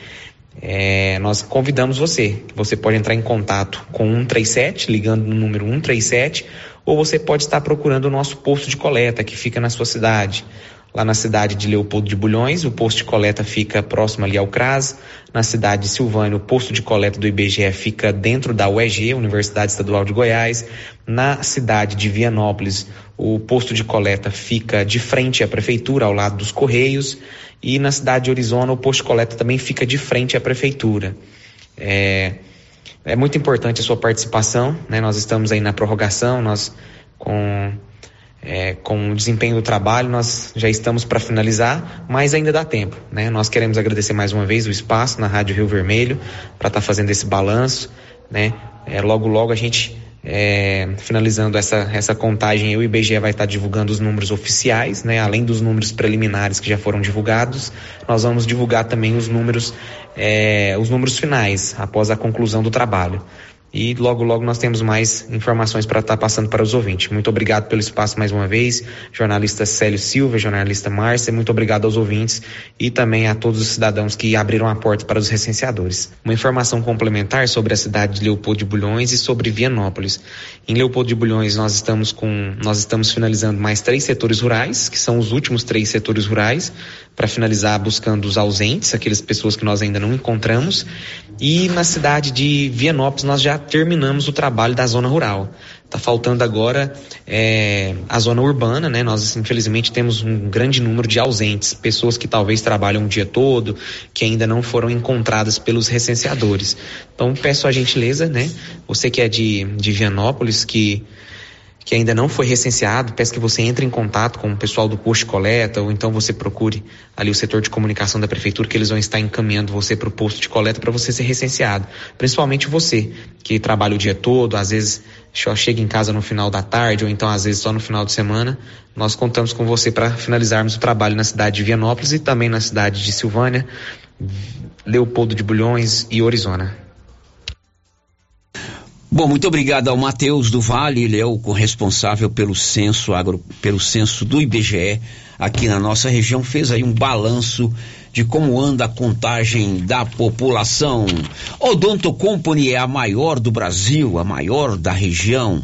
é, nós convidamos você. Você pode entrar em contato com 137, ligando no número 137, ou você pode estar procurando o nosso posto de coleta que fica na sua cidade. Lá na cidade de Leopoldo de Bulhões, o posto de coleta fica próximo ali ao CRAS. Na cidade de Silvânia, o posto de coleta do IBGE fica dentro da UEG, Universidade Estadual de Goiás. Na cidade de Vianópolis, o posto de coleta fica de frente à prefeitura, ao lado dos Correios. E na cidade de Orizona, o posto coleta também fica de frente à prefeitura. É, é muito importante a sua participação, né? Nós estamos aí na prorrogação, nós com, é, com o desempenho do trabalho, nós já estamos para finalizar, mas ainda dá tempo, né? Nós queremos agradecer mais uma vez o espaço na Rádio Rio Vermelho para estar tá fazendo esse balanço, né? É, logo, logo a gente é, finalizando essa, essa contagem, o IBGE vai estar divulgando os números oficiais, né? Além dos números preliminares que já foram divulgados, nós vamos divulgar também os números, é, os números finais após a conclusão do trabalho. E logo, logo nós temos mais informações para estar tá passando para os ouvintes. Muito obrigado pelo espaço mais uma vez, jornalista Célio Silva, jornalista Márcia, muito obrigado aos ouvintes e também a todos os cidadãos que abriram a porta para os recenseadores. Uma informação complementar sobre a cidade de Leopoldo de Bulhões e sobre Vianópolis. Em Leopoldo de Bulhões nós estamos com, nós estamos finalizando mais três setores rurais, que são os últimos três setores rurais, para finalizar buscando os ausentes, aquelas pessoas que nós ainda não encontramos. E na cidade de Vianópolis nós já terminamos o trabalho da zona rural. Está faltando agora é, a zona urbana, né? Nós infelizmente temos um grande número de ausentes, pessoas que talvez trabalham o dia todo, que ainda não foram encontradas pelos recenseadores. Então peço a gentileza, né? Você que é de, de Vianópolis, que que ainda não foi recenseado, peço que você entre em contato com o pessoal do posto de coleta, ou então você procure ali o setor de comunicação da prefeitura, que eles vão estar encaminhando você para o posto de coleta para você ser recenseado. Principalmente você, que trabalha o dia todo, às vezes só chega em casa no final da tarde, ou então às vezes só no final de semana. Nós contamos com você para finalizarmos o trabalho na cidade de Vianópolis e também na cidade de Silvânia, Leopoldo de Bulhões e Orizona. Bom, muito obrigado ao Matheus do Vale, ele é o corresponsável pelo censo agro, pelo censo do IBGE aqui na nossa região, fez aí um balanço de como anda a contagem da população. Odonto Company é a maior do Brasil, a maior da região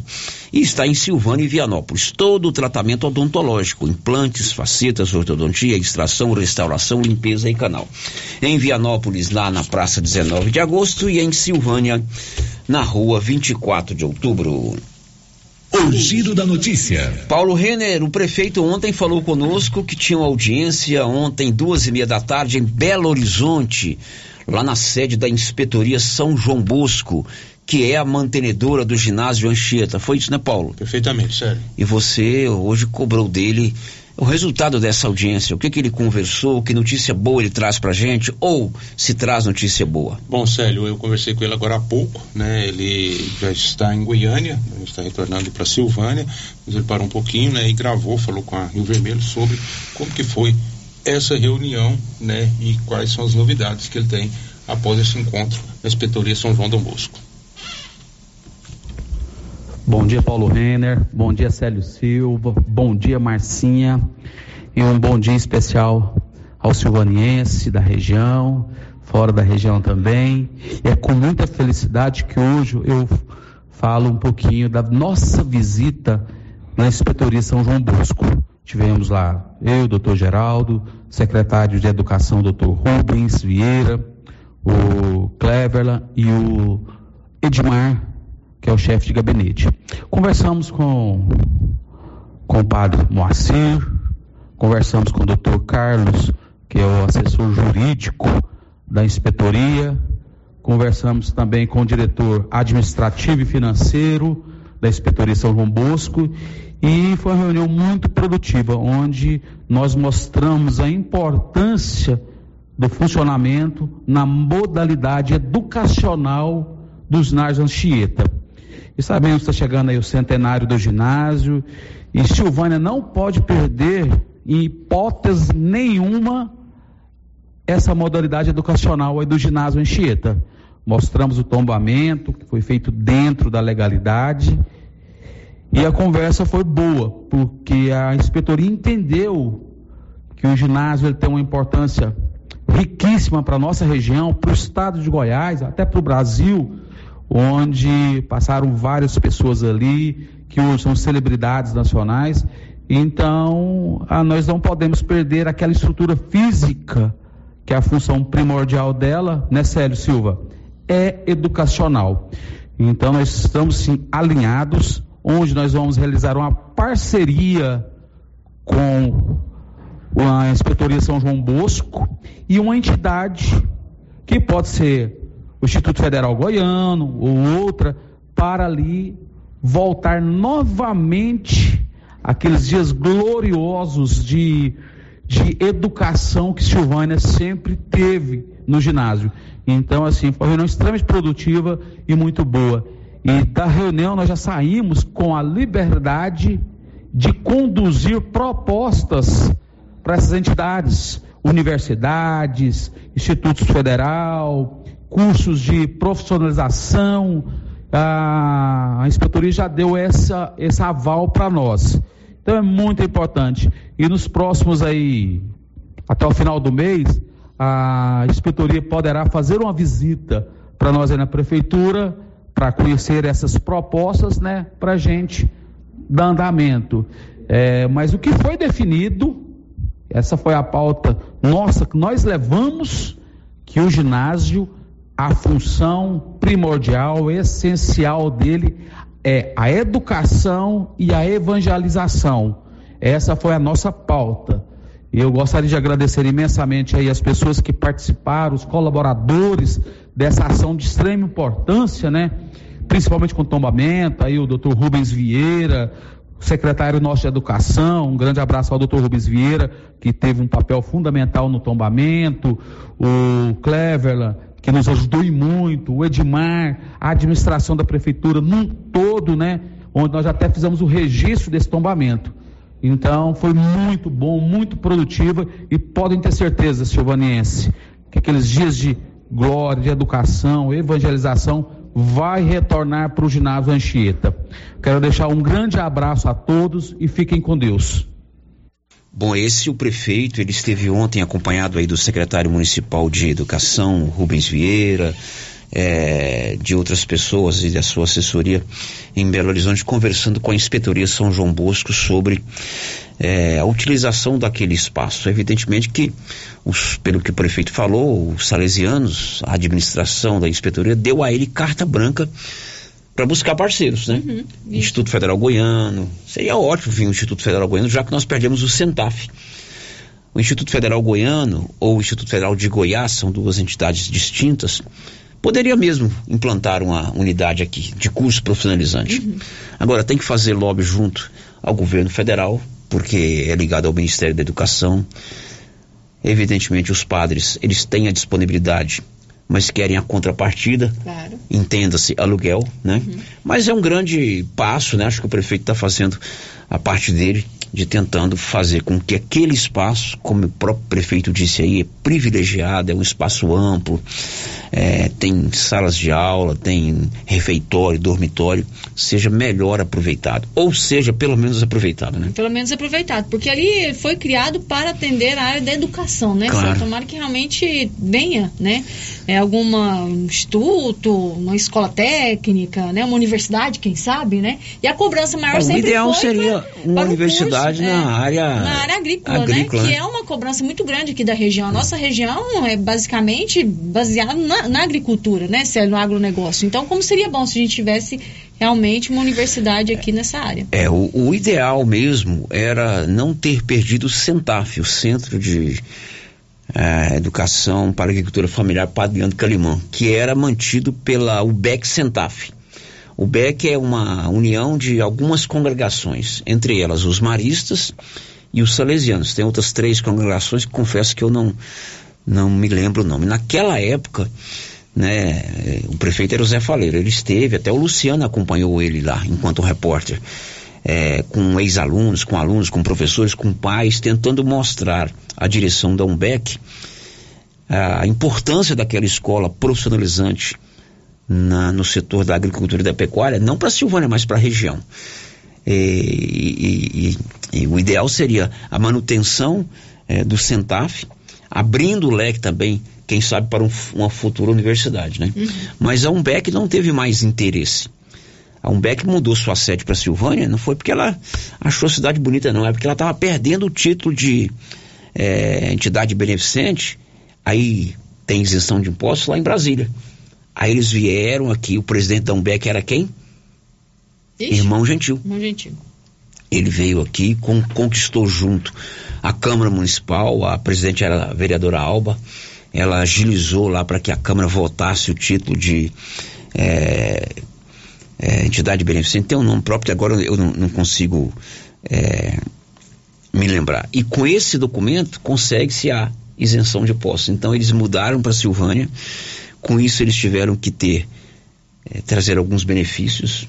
e está em Silvânia e Vianópolis. Todo o tratamento odontológico, implantes, facetas, ortodontia, extração, restauração, limpeza e canal. Em Vianópolis, lá na Praça 19 de Agosto e em Silvânia, na Rua 24 de Outubro. O giro da notícia. Paulo Renner, o prefeito ontem falou conosco que tinha uma audiência ontem, duas e meia da tarde, em Belo Horizonte, lá na sede da Inspetoria São João Bosco que é a mantenedora do ginásio Anchieta. Foi isso, né, Paulo? Perfeitamente, sério. E você hoje cobrou dele o resultado dessa audiência, o que, que ele conversou, que notícia boa ele traz pra gente, ou se traz notícia boa? Bom, Célio, eu conversei com ele agora há pouco, né? Ele já está em Goiânia, está retornando para Silvânia, mas ele parou um pouquinho, né? E gravou, falou com a Rio Vermelho sobre como que foi essa reunião, né? E quais são as novidades que ele tem após esse encontro na Inspetoria São João Dom Bosco. Bom dia, Paulo Renner. Bom dia, Célio Silva. Bom dia, Marcinha. E um bom dia especial ao silvaniense da região, fora da região também. E é com muita felicidade que hoje eu falo um pouquinho da nossa visita na Inspetoria São João Bosco. Tivemos lá eu, doutor Geraldo, secretário de Educação, doutor Rubens Vieira, o Cleverla e o Edmar que é o chefe de gabinete. Conversamos com, com o padre Moacir, conversamos com o doutor Carlos, que é o assessor jurídico da inspetoria, conversamos também com o diretor administrativo e financeiro da inspetoria São João Bosco e foi uma reunião muito produtiva, onde nós mostramos a importância do funcionamento na modalidade educacional dos ginásio Anchieta. E sabemos que está chegando aí o centenário do ginásio e Silvânia não pode perder, em hipótese nenhuma, essa modalidade educacional aí do ginásio Anchieta. Mostramos o tombamento, que foi feito dentro da legalidade, e a conversa foi boa, porque a inspetoria entendeu que o ginásio tem uma importância riquíssima para a nossa região, para o estado de Goiás, até para o Brasil, onde passaram várias pessoas ali, que hoje são celebridades nacionais. Então, a, nós não podemos perder aquela estrutura física, que é a função primordial dela, né, Célio Silva? É educacional. Então, nós estamos sim alinhados, onde nós vamos realizar uma parceria com a Inspetoria São João Bosco e uma entidade que pode ser o Instituto Federal Goiano ou outra, para ali voltar novamente aqueles dias gloriosos de, de educação que Silvânia sempre teve no ginásio. Então, assim, foi uma reunião extremamente produtiva e muito boa. E da reunião nós já saímos com a liberdade de conduzir propostas para essas entidades, universidades, institutos federal, cursos de profissionalização. A, inspetoria já deu essa, esse aval para nós. Então é muito importante. E nos próximos aí, até o final do mês, a inspetoria poderá fazer uma visita para nós aí na prefeitura para conhecer essas propostas, né, para a gente dar andamento. É, mas o que foi definido, essa foi a pauta nossa que nós levamos, que o ginásio, a função primordial, essencial dele é a educação e a evangelização. Essa foi a nossa pauta. Eu gostaria de agradecer imensamente aí as pessoas que participaram, os colaboradores dessa ação de extrema importância, né? Principalmente com o tombamento, aí o doutor Rubens Vieira, secretário nosso de Educação, um grande abraço ao doutor Rubens Vieira, que teve um papel fundamental no tombamento, o Cleverland, que nos ajudou e muito, o Edmar, a administração da prefeitura num todo, né? Onde nós até fizemos o registro desse tombamento. Então, foi muito bom, muito produtiva e podem ter certeza, silvaniense, que aqueles dias de glória, de educação, evangelização, vai retornar para o ginásio Anchieta. Quero deixar um grande abraço a todos e fiquem com Deus. Bom, esse o prefeito, ele esteve ontem acompanhado aí do secretário municipal de educação, Rubens Vieira, é, de outras pessoas e da sua assessoria em Belo Horizonte, conversando com a inspetoria São João Bosco sobre é, a utilização daquele espaço. Evidentemente que, os, pelo que o prefeito falou, os salesianos, a administração da inspetoria, deu a ele carta branca para buscar parceiros, né? Uhum, Instituto Federal Goiano. Seria ótimo vir o Instituto Federal Goiano, já que nós perdemos o CENTAF. O Instituto Federal Goiano ou o Instituto Federal de Goiás são duas entidades distintas. Poderia mesmo implantar uma unidade aqui de curso profissionalizante. Uhum. Agora, tem que fazer lobby junto ao governo federal, porque é ligado ao Ministério da Educação. Evidentemente, os padres, eles têm a disponibilidade, mas querem a contrapartida. Claro. Entenda-se, aluguel, né? Uhum. Mas é um grande passo, né? Acho que o prefeito está fazendo a parte dele de tentando fazer com que aquele espaço, como o próprio prefeito disse aí, é privilegiado, é um espaço amplo, é, tem salas de aula, tem refeitório, dormitório, seja melhor aproveitado. Ou seja, pelo menos aproveitado, né? Pelo menos aproveitado, porque ali foi criado para atender a área da educação, né? Claro. Tomara que realmente venha, né? É alguma instituto, uma escola técnica, né? Uma universidade, quem sabe, né? E a cobrança maior o sempre ideal foi seria uma universidade é, na área na área agrícola, agrícola, né? né? Que é uma cobrança muito grande aqui da região. A nossa região é basicamente baseada na, na agricultura, né, Célio, no agronegócio. Então, como seria bom se a gente tivesse realmente uma universidade aqui nessa área? É, o, o ideal mesmo era não ter perdido o CENTAF, o Centro de eh, Educação para a Agricultura Familiar Padre Calimã, que era mantido pela UBEC CENTAF. O BEC é uma união de algumas congregações, entre elas os maristas e os salesianos. Tem outras três congregações que confesso que eu não, não me lembro o nome. Naquela época, né, o prefeito era o Zé Faleiro, ele esteve, até o Luciano acompanhou ele lá enquanto repórter, é, com ex-alunos, com alunos, com professores, com pais, tentando mostrar à direção da UMBEC a importância daquela escola profissionalizante na, no setor da agricultura e da pecuária, não para Silvânia, mas para a região. E, e, e, e, o ideal seria a manutenção é, do Centaf, abrindo o leque também, quem sabe, para um, uma futura universidade. Né? Uhum. Mas a Umbec não teve mais interesse. A Umbec mudou sua sede para Silvânia, não foi porque ela achou a cidade bonita, não, é porque ela estava perdendo o título de é, entidade beneficente, aí tem isenção de impostos lá em Brasília. Aí eles vieram aqui, o presidente da Umbec era quem? Ixi, Irmão Gentil. Irmão Gentil. Ele veio aqui, com, conquistou junto a Câmara Municipal, a presidente era a vereadora Alba, ela agilizou lá para que a Câmara votasse o título de é, é, entidade beneficente. Tem um nome próprio que agora eu não, não consigo é, me lembrar. E com esse documento consegue-se a isenção de impostos. Então eles mudaram para Silvânia com isso, eles tiveram que ter, é, trazer alguns benefícios.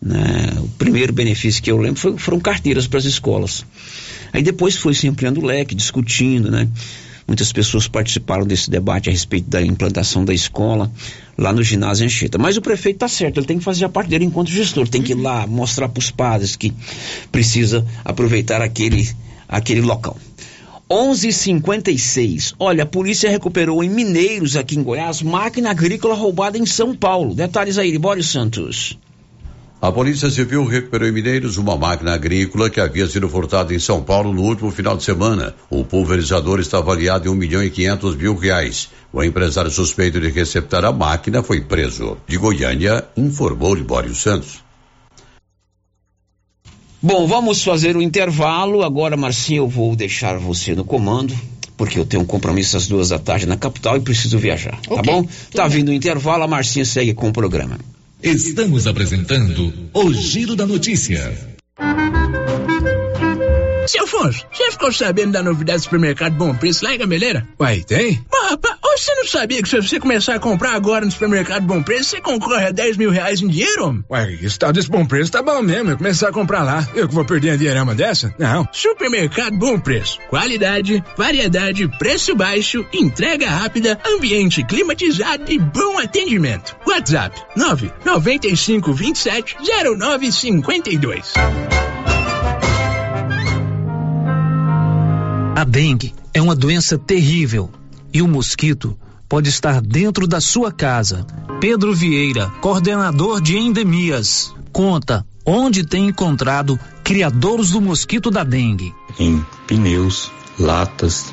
Né? O primeiro benefício que eu lembro foi, foram carteiras para as escolas. Aí depois foi se ampliando o leque, discutindo, né? Muitas pessoas participaram desse debate a respeito da implantação da escola lá no ginásio Anchieta. Mas o prefeito está certo, ele tem que fazer a parte dele enquanto gestor, tem que ir lá mostrar para os padres que precisa aproveitar aquele, aquele local. 11:56. Olha, a polícia recuperou em Mineiros, aqui em Goiás, máquina agrícola roubada em São Paulo. Detalhes aí, Libório Santos. A Polícia Civil recuperou em Mineiros uma máquina agrícola que havia sido furtada em São Paulo no último final de semana. O pulverizador está avaliado em um milhão e quinhentos mil reais. O empresário suspeito de receptar a máquina foi preso. De Goiânia, informou Libório Santos. Bom, vamos fazer o um intervalo. Agora, Marcinho, eu vou deixar você no comando, porque eu tenho um compromisso às duas da tarde na capital e preciso viajar. Okay, tá bom? Tá bem. vindo o intervalo, a Marcinha segue com o programa. Estamos apresentando o Giro da Notícia. Seu Afonso, você ficou sabendo da novidade do supermercado Bom Preço lá em Gameleira? Uai, tem? Mas, rapaz, você não sabia que se você começar a comprar agora no supermercado Bom Preço, você concorre a 10 mil reais em dinheiro? Uai, esse tal desse Bom Preço tá bom mesmo, eu começar a comprar lá. Eu que vou perder a dinheirama dessa? Não. Supermercado Bom Preço. Qualidade, variedade, preço baixo, entrega rápida, ambiente climatizado e bom atendimento. WhatsApp 995 27 0952. A dengue é uma doença terrível e o mosquito pode estar dentro da sua casa. Pedro Vieira, coordenador de endemias, conta onde tem encontrado criadouros do mosquito da dengue. Em pneus, latas,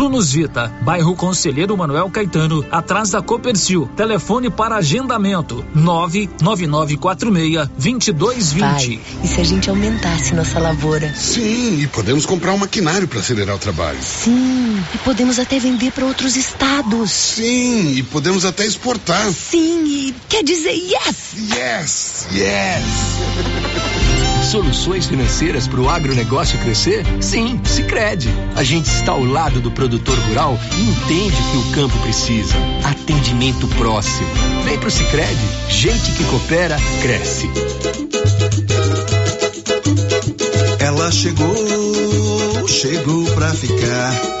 Vita, bairro Conselheiro Manuel Caetano, atrás da Copercil. Telefone para agendamento: 99946 2220. Pai, e se a gente aumentasse nossa lavoura? Sim, e podemos comprar um maquinário para acelerar o trabalho. Sim, e podemos até vender para outros estados. Sim, e podemos até exportar. Sim, e quer dizer yes! Yes! Yes! Soluções financeiras para o agronegócio crescer? Sim, Sicredi. A gente está ao lado do produtor rural e entende que o campo precisa. Atendimento próximo. Vem pro Sicredi. Gente que coopera cresce. Ela chegou, chegou pra ficar.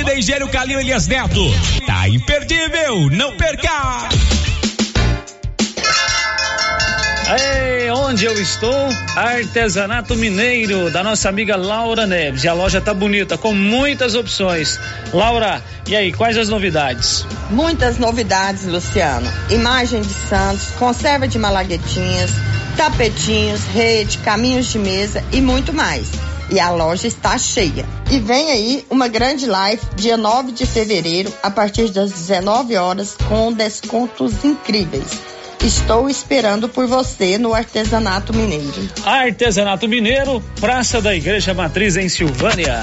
Engenheiro Calil Elias Neto. Tá imperdível, não perca! Ei, onde eu estou? Artesanato Mineiro, da nossa amiga Laura Neves. E a loja tá bonita, com muitas opções. Laura, e aí, quais as novidades? Muitas novidades, Luciano. Imagem de santos, conserva de malaguetinhas, tapetinhos, rede, caminhos de mesa e muito mais e a loja está cheia. E vem aí uma grande live dia 9 de fevereiro, a partir das 19 horas, com descontos incríveis. Estou esperando por você no Artesanato Mineiro. Artesanato Mineiro, Praça da Igreja Matriz em Silvânia.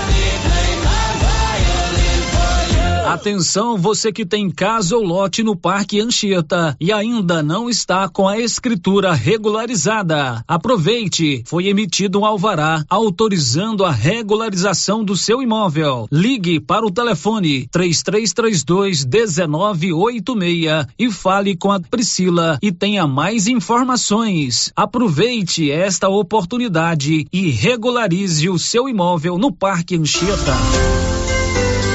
Atenção, você que tem casa ou lote no Parque Anchieta e ainda não está com a escritura regularizada. Aproveite, foi emitido um alvará autorizando a regularização do seu imóvel. Ligue para o telefone 3332 1986 e fale com a Priscila e tenha mais informações. Aproveite esta oportunidade e regularize o seu imóvel no Parque Anchieta.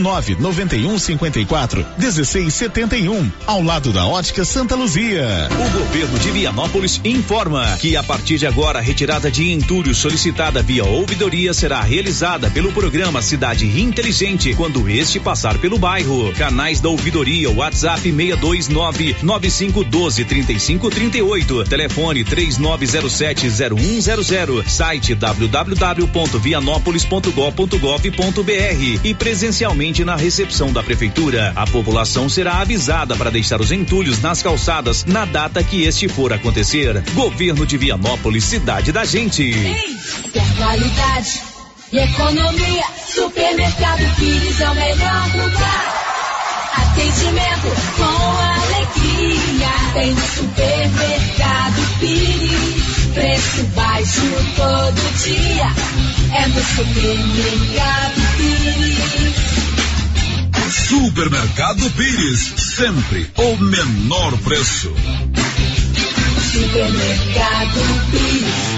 991 54 1671, ao lado da Ótica Santa Luzia. O governo de Vianópolis informa que a partir de agora a retirada de entulho solicitada via ouvidoria será realizada pelo programa Cidade Inteligente quando este passar pelo bairro. Canais da ouvidoria WhatsApp 629 9512 3538, telefone 3907 0100 site www.vianopolis.gov.br e presencialmente na recepção da prefeitura. A população será avisada para deixar os entulhos nas calçadas na data que este for acontecer. Governo de Vianópolis, cidade da gente. Qualidade e economia, Supermercado Pires é o melhor lugar. Atendimento com alegria. Tem Supermercado Pires. Preço baixo todo dia. É no Supermercado Pires. Supermercado Pires. Sempre o menor preço. Supermercado Pires.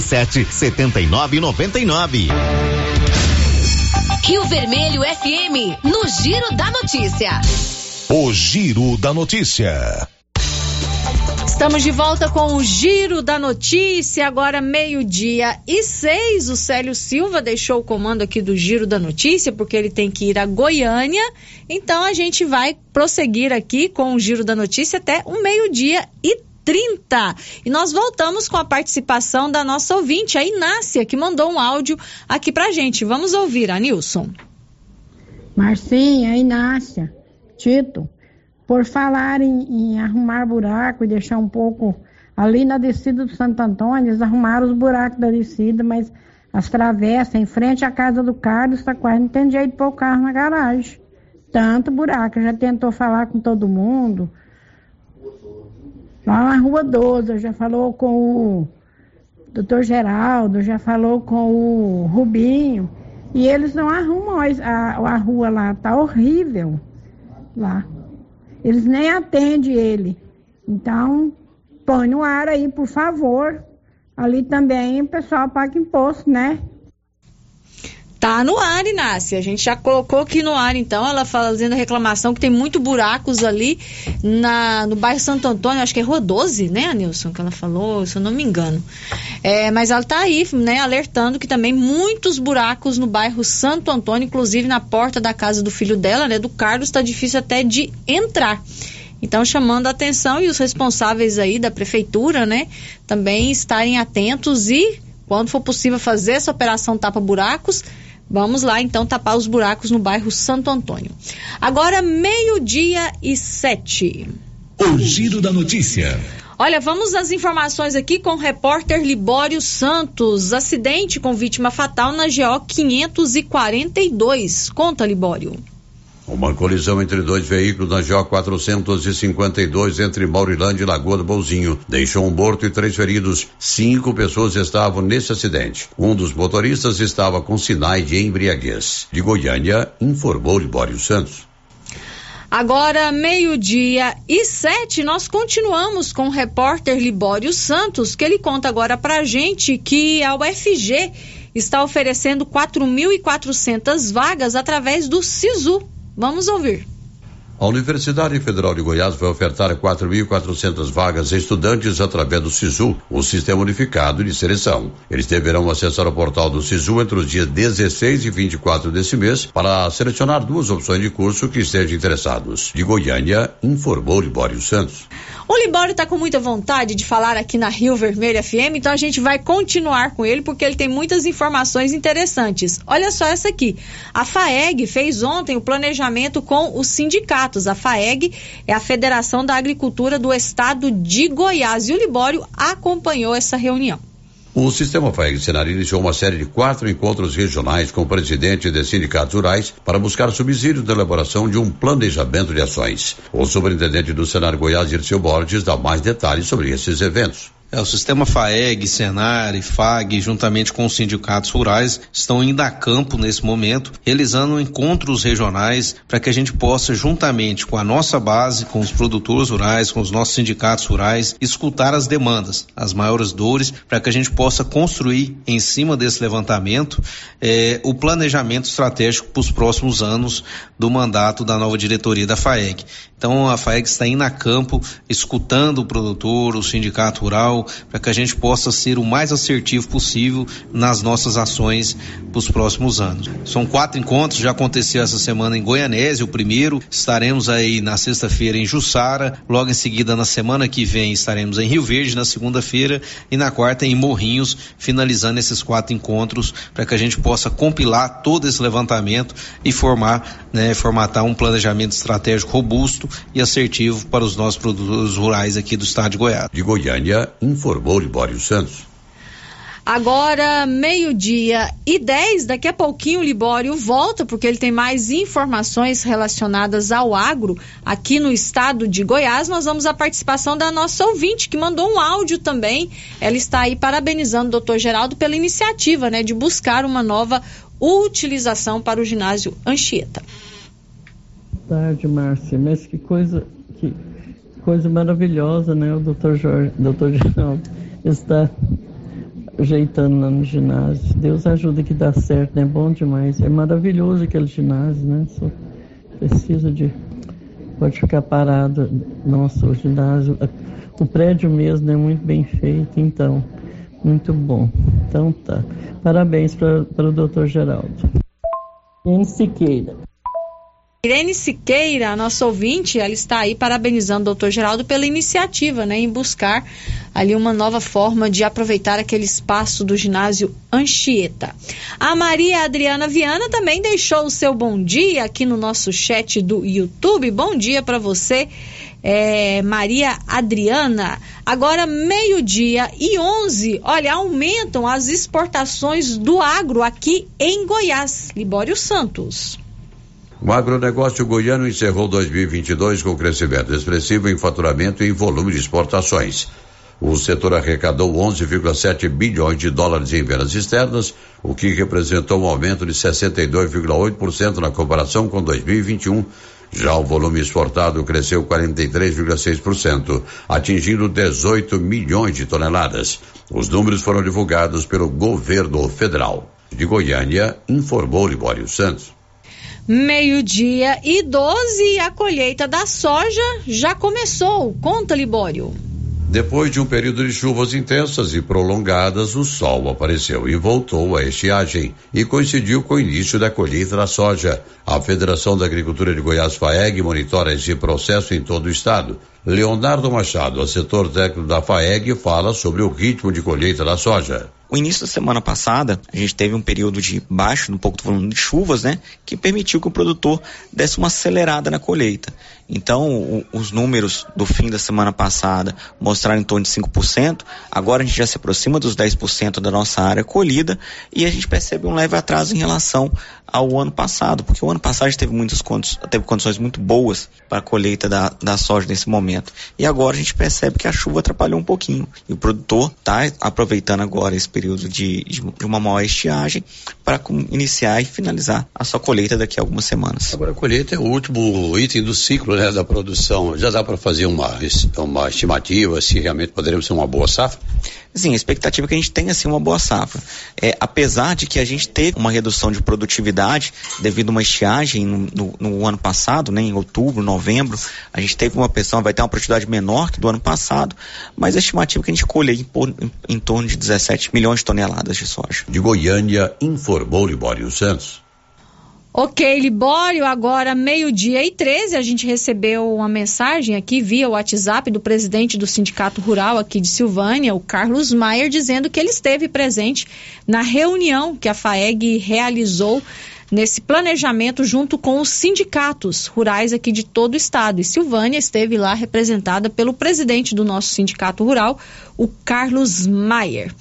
nove meia sete sete setenta e nove noventa e nove. Rio Vermelho FM, no Giro da Notícia. O Giro da Notícia. Estamos de volta com o Giro da Notícia, agora meio-dia e seis. O Célio Silva deixou o comando aqui do Giro da Notícia, porque ele tem que ir a Goiânia. Então a gente vai prosseguir aqui com o Giro da Notícia até o meio-dia e 30. E nós voltamos com a participação da nossa ouvinte, a Inácia, que mandou um áudio aqui pra gente. Vamos ouvir, Anilson. Marcinha, Inácia, Tito, por falar em, em, arrumar buraco e deixar um pouco ali na descida do Santo Antônio, eles arrumaram os buracos da descida, mas as travessas em frente à casa do Carlos está quase não tem jeito de pôr o carro na garagem. Tanto buraco, já tentou falar com todo mundo, Lá na Rua 12, já falou com o doutor Geraldo, já falou com o Rubinho, e eles não arrumam a, a rua lá, tá horrível lá. Eles nem atendem ele. Então, põe no ar aí, por favor. Ali também o pessoal paga imposto, né? Tá no ar, Inácia. A gente já colocou aqui no ar, então. Ela fazendo a reclamação que tem muito buracos ali na, no bairro Santo Antônio, acho que é Rua 12, né, Anilson? Que ela falou, se eu não me engano. É, mas ela tá aí, né, alertando que também muitos buracos no bairro Santo Antônio, inclusive na porta da casa do filho dela, né, do Carlos, está difícil até de entrar. Então, chamando a atenção e os responsáveis aí da prefeitura, né, também estarem atentos e, quando for possível, fazer essa operação tapa-buracos Vamos lá, então, tapar os buracos no bairro Santo Antônio. Agora, meio-dia e sete. O Giro da Notícia. Olha, vamos às informações aqui com o repórter Libório Santos. Acidente com vítima fatal na GO 542. Conta, Libório. Uma colisão entre dois veículos na GO 452 entre Maurilândia e Lagoa do Bolzinho deixou um morto e três feridos. Cinco pessoas estavam nesse acidente. Um dos motoristas estava com sinais de embriaguez. De Goiânia, informou Libório Santos. Agora, meio-dia e sete, nós continuamos com o repórter Libório Santos, que ele conta agora pra gente que a UFG está oferecendo 4.400 vagas através do SISU. Vamos ouvir. A Universidade Federal de Goiás vai ofertar 4.400 vagas a estudantes através do SISU, o Sistema Unificado de Seleção. Eles deverão acessar o portal do SISU entre os dias 16 e 24 desse mês para selecionar duas opções de curso que estejam interessados. De Goiânia, informou Libório Santos. O Libório está com muita vontade de falar aqui na Rio Vermelho FM, então a gente vai continuar com ele porque ele tem muitas informações interessantes. Olha só essa aqui. A FAEG fez ontem o planejamento com os sindicatos. A FAEG é a Federação da Agricultura do Estado de Goiás e o Libório acompanhou essa reunião. O Sistema FAEG Senar iniciou uma série de quatro encontros regionais com presidentes de sindicatos rurais para buscar subsídios da elaboração de um planejamento de ações. O superintendente do Senar Goiás, Dirceu Borges, dá mais detalhes sobre esses eventos. É, o sistema FAEG, Senar e FAG, juntamente com os sindicatos rurais, estão indo a campo nesse momento, realizando encontros regionais para que a gente possa, juntamente com a nossa base, com os produtores rurais, com os nossos sindicatos rurais, escutar as demandas, as maiores dores, para que a gente possa construir, em cima desse levantamento, eh, o planejamento estratégico para os próximos anos do mandato da nova diretoria da FAEG. Então, a FAEG está indo a campo, escutando o produtor, o sindicato rural, para que a gente possa ser o mais assertivo possível nas nossas ações para os próximos anos. São quatro encontros, já aconteceu essa semana em Goianésia, o primeiro, estaremos aí na sexta-feira em Jussara, logo em seguida na semana que vem estaremos em Rio Verde na segunda-feira e na quarta em Morrinhos, finalizando esses quatro encontros para que a gente possa compilar todo esse levantamento e formar, né, formatar um planejamento estratégico robusto e assertivo para os nossos produtores rurais aqui do estado de Goiás. De Goiânia, informou Libório Santos. Agora, meio-dia e 10, daqui a pouquinho o Libório volta, porque ele tem mais informações relacionadas ao agro aqui no estado de Goiás. Nós vamos à participação da nossa ouvinte, que mandou um áudio também. Ela está aí parabenizando o doutor Geraldo pela iniciativa né, de buscar uma nova utilização para o ginásio Anchieta. Boa tarde, Márcia. Mas que coisa, que coisa maravilhosa, né? O doutor Jorge, doutor Geraldo está ajeitando lá no ginásio. Deus ajuda que dá certo, é bom demais. É maravilhoso aquele ginásio, né? Só precisa de. Pode ficar parado. Nossa, o ginásio. O prédio mesmo é muito bem feito, então. Muito bom. Então tá. Parabéns para o doutor Geraldo. N. Siqueira. Irene Siqueira, nossa ouvinte, ela está aí parabenizando o doutor Geraldo pela iniciativa, né, em buscar ali uma nova forma de aproveitar aquele espaço do ginásio Anchieta. A Maria Adriana Viana também deixou o seu bom dia aqui no nosso chat do YouTube. Bom dia para você, é, Maria Adriana. Agora, meio-dia e 11, olha, aumentam as exportações do agro aqui em Goiás. Libório Santos. O agronegócio goiano encerrou 2022 com crescimento expressivo em faturamento e em volume de exportações. O setor arrecadou 11,7 bilhões de dólares em vendas externas, o que representou um aumento de 62,8% na comparação com 2021. Já o volume exportado cresceu 43,6%, atingindo 18 milhões de toneladas. Os números foram divulgados pelo governo federal. De Goiânia, informou Libório Santos. Meio-dia e 12, a colheita da soja já começou. Conta, Libório. Depois de um período de chuvas intensas e prolongadas, o sol apareceu e voltou à estiagem e coincidiu com o início da colheita da soja. A Federação da Agricultura de Goiás FAEG monitora esse processo em todo o estado. Leonardo Machado, setor técnico da FAEG, fala sobre o ritmo de colheita da soja. O início da semana passada, a gente teve um período de baixo, um pouco do volume de chuvas, né? Que permitiu que o produtor desse uma acelerada na colheita. Então, o, os números do fim da semana passada mostraram em torno de 5%. Agora a gente já se aproxima dos 10% da nossa área colhida e a gente percebe um leve atraso em relação ao ano passado, porque o ano passado a gente teve muitas condições, teve condições muito boas para a colheita da, da soja nesse momento. E agora a gente percebe que a chuva atrapalhou um pouquinho. E o produtor está aproveitando agora esse período de, de, de uma maior estiagem para iniciar e finalizar a sua colheita daqui a algumas semanas. Agora a colheita é o último item do ciclo né, da produção. Já dá para fazer uma, uma estimativa se realmente poderemos ser uma boa safra? Sim, a expectativa é que a gente tenha assim uma boa safra. É, apesar de que a gente teve uma redução de produtividade devido a uma estiagem no, no, no, ano passado, né, em outubro, novembro, a gente teve uma pressão, vai ter uma produtividade menor que do ano passado, mas a estimativa é que a gente colhe em, em, em torno de 17 milhões de toneladas de soja. De Goiânia, informou Libório Santos. Ok, Libório, agora meio-dia e 13, a gente recebeu uma mensagem aqui via WhatsApp do presidente do Sindicato Rural aqui de Silvânia, o Carlos Maier, dizendo que ele esteve presente na reunião que a FAEG realizou nesse planejamento junto com os sindicatos rurais aqui de todo o estado. E Silvânia esteve lá representada pelo presidente do nosso sindicato rural, o Carlos Maier.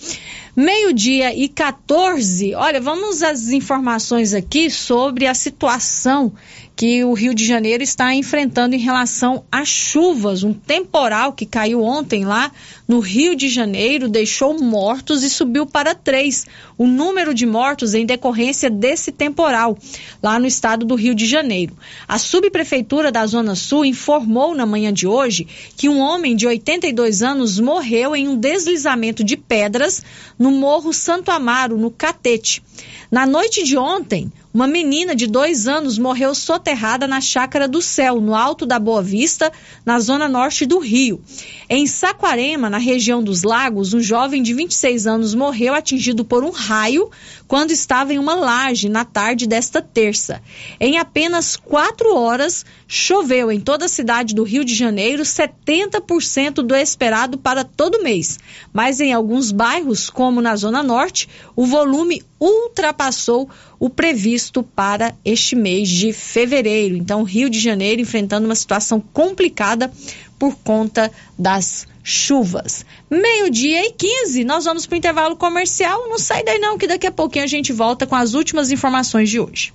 Meio-dia e 14. Olha, vamos às informações aqui sobre a situação que o Rio de Janeiro está enfrentando em relação às chuvas. Um temporal que caiu ontem lá no Rio de Janeiro deixou mortos e subiu para três o número de mortos em decorrência desse temporal lá no estado do Rio de Janeiro. A subprefeitura da Zona Sul informou na manhã de hoje que um homem de 82 anos morreu em um deslizamento de pedras no Morro Santo Amaro, no Catete. Na noite de ontem, uma menina de dois anos morreu soterrada na Chácara do Céu, no alto da Boa Vista, na zona norte do Rio. Em Saquarema, na região dos Lagos, um jovem de 26 anos morreu atingido por um raio quando estava em uma laje na tarde desta terça. Em apenas quatro horas, choveu em toda a cidade do Rio de Janeiro 70% do esperado para todo mês. Mas em alguns bairros, como na Zona Norte, o volume ultrapassou o previsto para este mês de fevereiro. Então, Rio de Janeiro enfrentando uma situação complicada por conta das chuvas. Meio-dia e 15, nós vamos para o intervalo comercial. Não sai daí não, que daqui a pouquinho a gente volta com as últimas informações de hoje.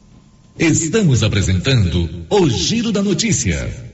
Estamos apresentando o Giro da Notícia.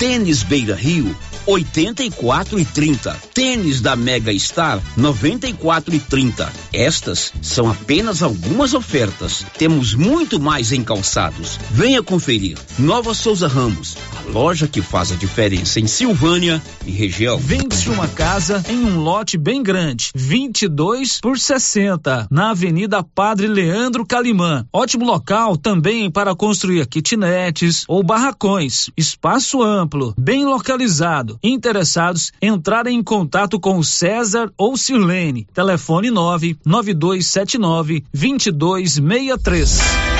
Tênis Beira Rio, 84 e 30. Tênis da Mega Star, 94 e 30. Estas são apenas algumas ofertas. Temos muito mais em calçados. Venha conferir. Nova Souza Ramos, a loja que faz a diferença em Silvânia e região. Vende-se uma casa em um lote bem grande, 22 por 60, na Avenida Padre Leandro Calimã. Ótimo local também para construir kitnetes ou barracões. Espaço amplo amplo, bem localizado. Interessados, entrarem em contato com César ou Sirlene. Telefone 9 9279 2263.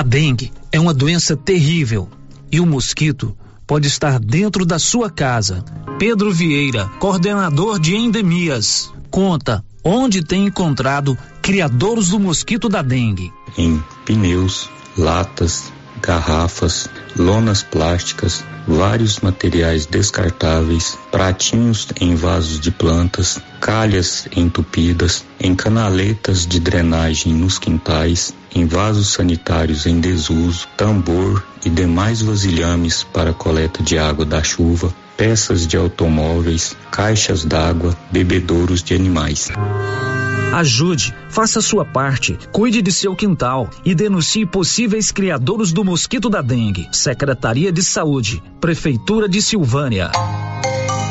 A dengue é uma doença terrível e o mosquito pode estar dentro da sua casa. Pedro Vieira, coordenador de endemias, conta onde tem encontrado criadores do mosquito da dengue. Em pneus, latas, garrafas, lonas plásticas, vários materiais descartáveis, pratinhos em vasos de plantas, calhas entupidas, em canaletas de drenagem nos quintais, em vasos sanitários em desuso, tambor e demais vasilhames para coleta de água da chuva, peças de automóveis, caixas d'água, bebedouros de animais. Ajude, faça sua parte, cuide de seu quintal e denuncie possíveis criadores do mosquito da dengue. Secretaria de Saúde, Prefeitura de Silvânia.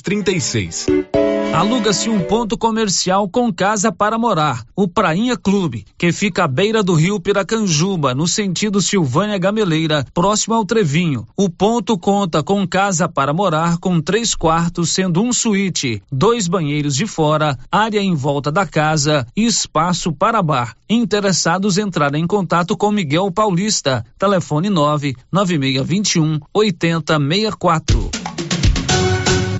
36. Aluga-se um ponto comercial com casa para morar, o Prainha Clube, que fica à beira do rio Piracanjuba, no sentido Silvânia Gameleira, próximo ao Trevinho. O ponto conta com casa para morar com três quartos, sendo um suíte, dois banheiros de fora, área em volta da casa e espaço para bar. Interessados entrarem em contato com Miguel Paulista, telefone 9 9621 8064.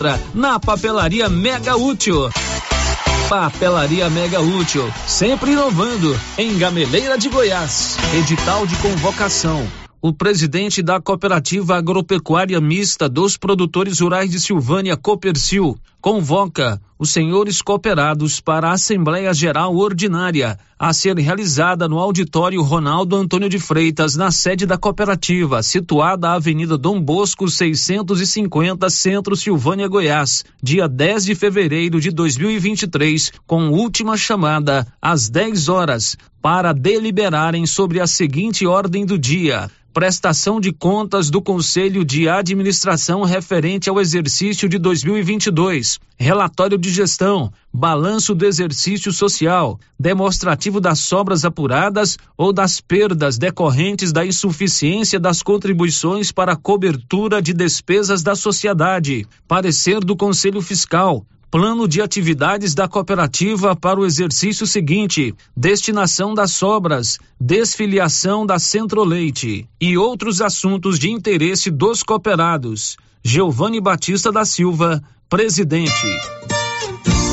encontra na Papelaria Mega Útil. Papelaria Mega Útil, sempre inovando, em Gameleira de Goiás. Edital de convocação. O presidente da Cooperativa Agropecuária Mista dos Produtores Rurais de Silvânia, Copercil, convoca os senhores cooperados para a Assembleia Geral Ordinária a ser realizada no auditório Ronaldo Antônio de Freitas, na sede da cooperativa, situada à Avenida Dom Bosco 650, Centro Silvânia, Goiás, dia 10 de fevereiro de 2023, com última chamada às 10 horas, para deliberarem sobre a seguinte ordem do dia. Prestação de contas do Conselho de Administração referente ao exercício de 2022, relatório de gestão, balanço do exercício social, demonstrativo das sobras apuradas ou das perdas decorrentes da insuficiência das contribuições para a cobertura de despesas da sociedade, parecer do Conselho Fiscal, Plano de atividades da cooperativa para o exercício seguinte: destinação das sobras, desfiliação da Centro-Leite e outros assuntos de interesse dos cooperados. Giovanni Batista da Silva, presidente.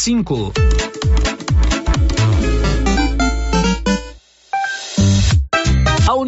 cinco.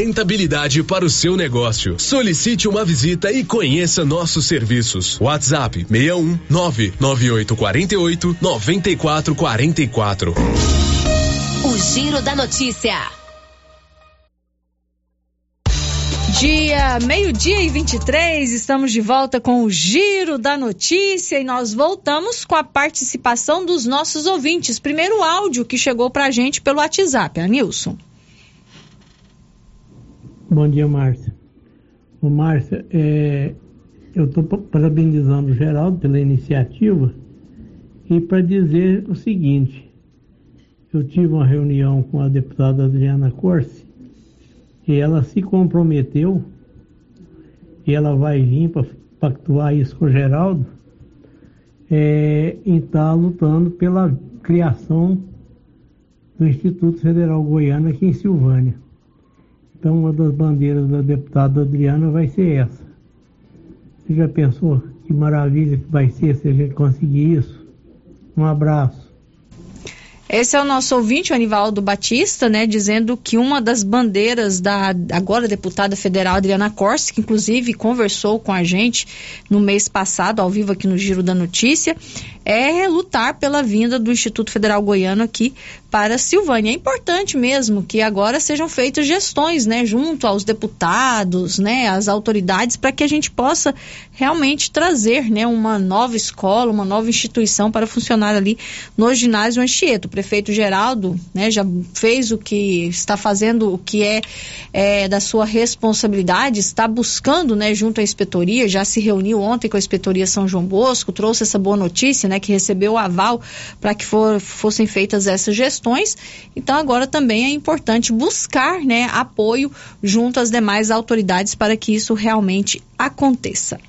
rentabilidade para o seu negócio. Solicite uma visita e conheça nossos serviços. WhatsApp 61 99848 9444. O Giro da Notícia. Dia meio-dia e 23, estamos de volta com o Giro da Notícia e nós voltamos com a participação dos nossos ouvintes. Primeiro áudio que chegou para a gente pelo WhatsApp, a Nilson. Bom dia, Márcia. Ô, Márcia, é, eu estou parabenizando o Geraldo pela iniciativa e para dizer o seguinte: eu tive uma reunião com a deputada Adriana Corse e ela se comprometeu e ela vai vir para pactuar isso com o Geraldo é, em estar tá lutando pela criação do Instituto Federal Goiano aqui em Silvânia. Então, uma das bandeiras da deputada Adriana vai ser essa. Você já pensou que maravilha que vai ser se a gente conseguir isso? Um abraço. Esse é o nosso ouvinte, o Anivaldo Batista, né, dizendo que uma das bandeiras da agora deputada federal Adriana Corsi, que inclusive conversou com a gente no mês passado, ao vivo aqui no Giro da Notícia, é lutar pela vinda do Instituto Federal Goiano aqui para Silvânia. É importante mesmo que agora sejam feitas gestões, né, junto aos deputados, né, às autoridades, para que a gente possa realmente trazer, né, uma nova escola, uma nova instituição para funcionar ali no ginásio Anchieta. O prefeito Geraldo, né, já fez o que está fazendo, o que é, é da sua responsabilidade, está buscando, né, junto à inspetoria, já se reuniu ontem com a inspetoria São João Bosco, trouxe essa boa notícia, né, que recebeu o aval para que for, fossem feitas essas gestões. Então agora também é importante buscar, né, apoio junto às demais autoridades para que isso realmente aconteça.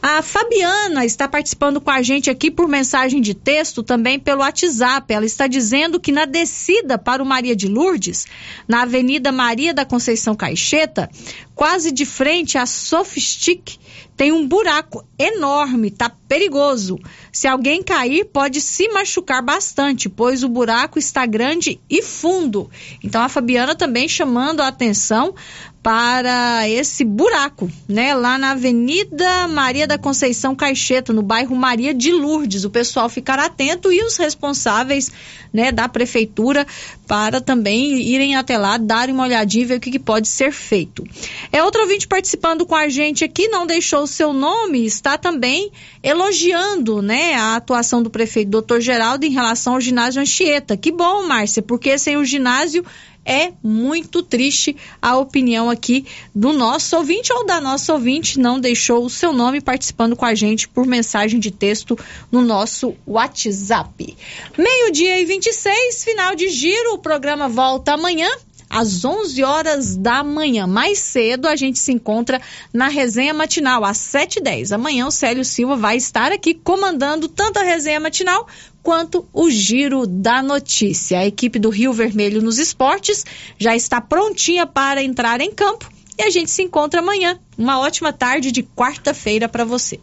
A Fabiana está participando com a gente aqui por mensagem de texto, também pelo WhatsApp. Ela está dizendo que na descida para o Maria de Lourdes, na Avenida Maria da Conceição Caixeta, quase de frente à Sofistic, tem um buraco enorme, tá perigoso. Se alguém cair, pode se machucar bastante, pois o buraco está grande e fundo. Então a Fabiana também chamando a atenção para esse buraco, né? Lá na Avenida Maria da Conceição Caixeta, no bairro Maria de Lourdes. O pessoal ficar atento e os responsáveis, né, da prefeitura para também irem até lá, darem uma olhadinha e ver o que, que pode ser feito. É outro ouvinte participando com a gente aqui, não deixou o seu nome, está também elogiando, né, a atuação do prefeito Dr. Geraldo em relação ao ginásio Anchieta. Que bom, Márcia, porque sem o ginásio é muito triste a opinião aqui do nosso ouvinte ou da nossa ouvinte, não deixou o seu nome participando com a gente por mensagem de texto no nosso WhatsApp. Meio-dia e 26, final de giro, o programa volta amanhã às 11 horas da manhã. Mais cedo a gente se encontra na resenha matinal, às 7h10. Amanhã o Célio Silva vai estar aqui comandando tanto a resenha matinal quanto o giro da notícia. A equipe do Rio Vermelho nos esportes já está prontinha para entrar em campo e a gente se encontra amanhã. Uma ótima tarde de quarta-feira para você.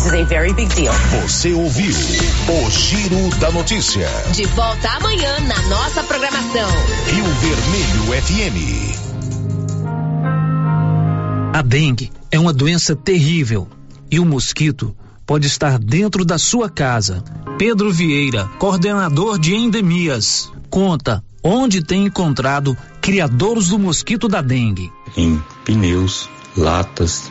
This is a very big deal. Você ouviu o Giro da Notícia. De volta amanhã na nossa programação. Rio Vermelho FM. A dengue é uma doença terrível E o mosquito pode estar dentro da sua casa. Pedro Vieira, coordenador de endemias, conta onde tem encontrado criadouros do mosquito da dengue. Em pneus, latas,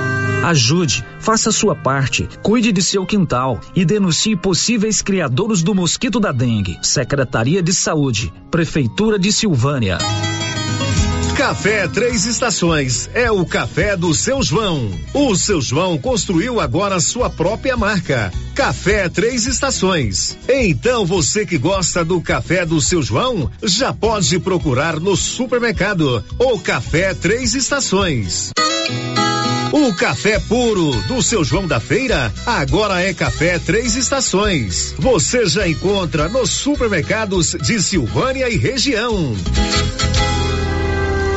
Ajude, faça sua parte, cuide de seu quintal e denuncie possíveis criadores do mosquito da dengue. Secretaria de Saúde, Prefeitura de Silvânia. Café Três Estações é o café do seu João. O seu João construiu agora sua própria marca. Café Três Estações. Então você que gosta do café do seu João, já pode procurar no supermercado o Café Três Estações. O café puro do seu João da Feira agora é café três estações. Você já encontra nos supermercados de Silvânia e região.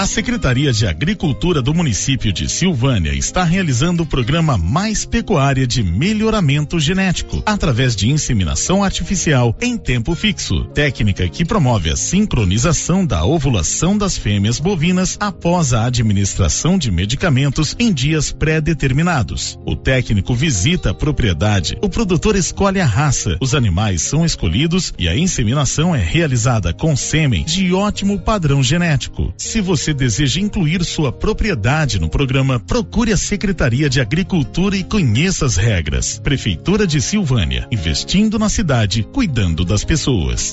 A Secretaria de Agricultura do município de Silvânia está realizando o programa Mais Pecuária de Melhoramento Genético, através de inseminação artificial em tempo fixo, técnica que promove a sincronização da ovulação das fêmeas bovinas após a administração de medicamentos em dias pré-determinados. O técnico visita a propriedade, o produtor escolhe a raça, os animais são escolhidos e a inseminação é realizada com sêmen de ótimo padrão genético. Se você deseja incluir sua propriedade no programa, procure a Secretaria de Agricultura e conheça as regras. Prefeitura de Silvânia, investindo na cidade, cuidando das pessoas.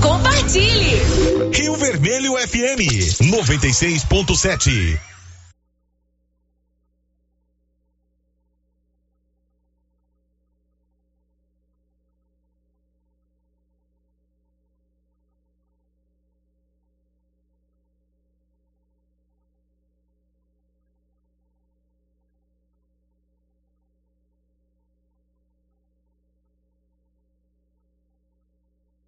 Compartilhe! Rio Vermelho FM 96.7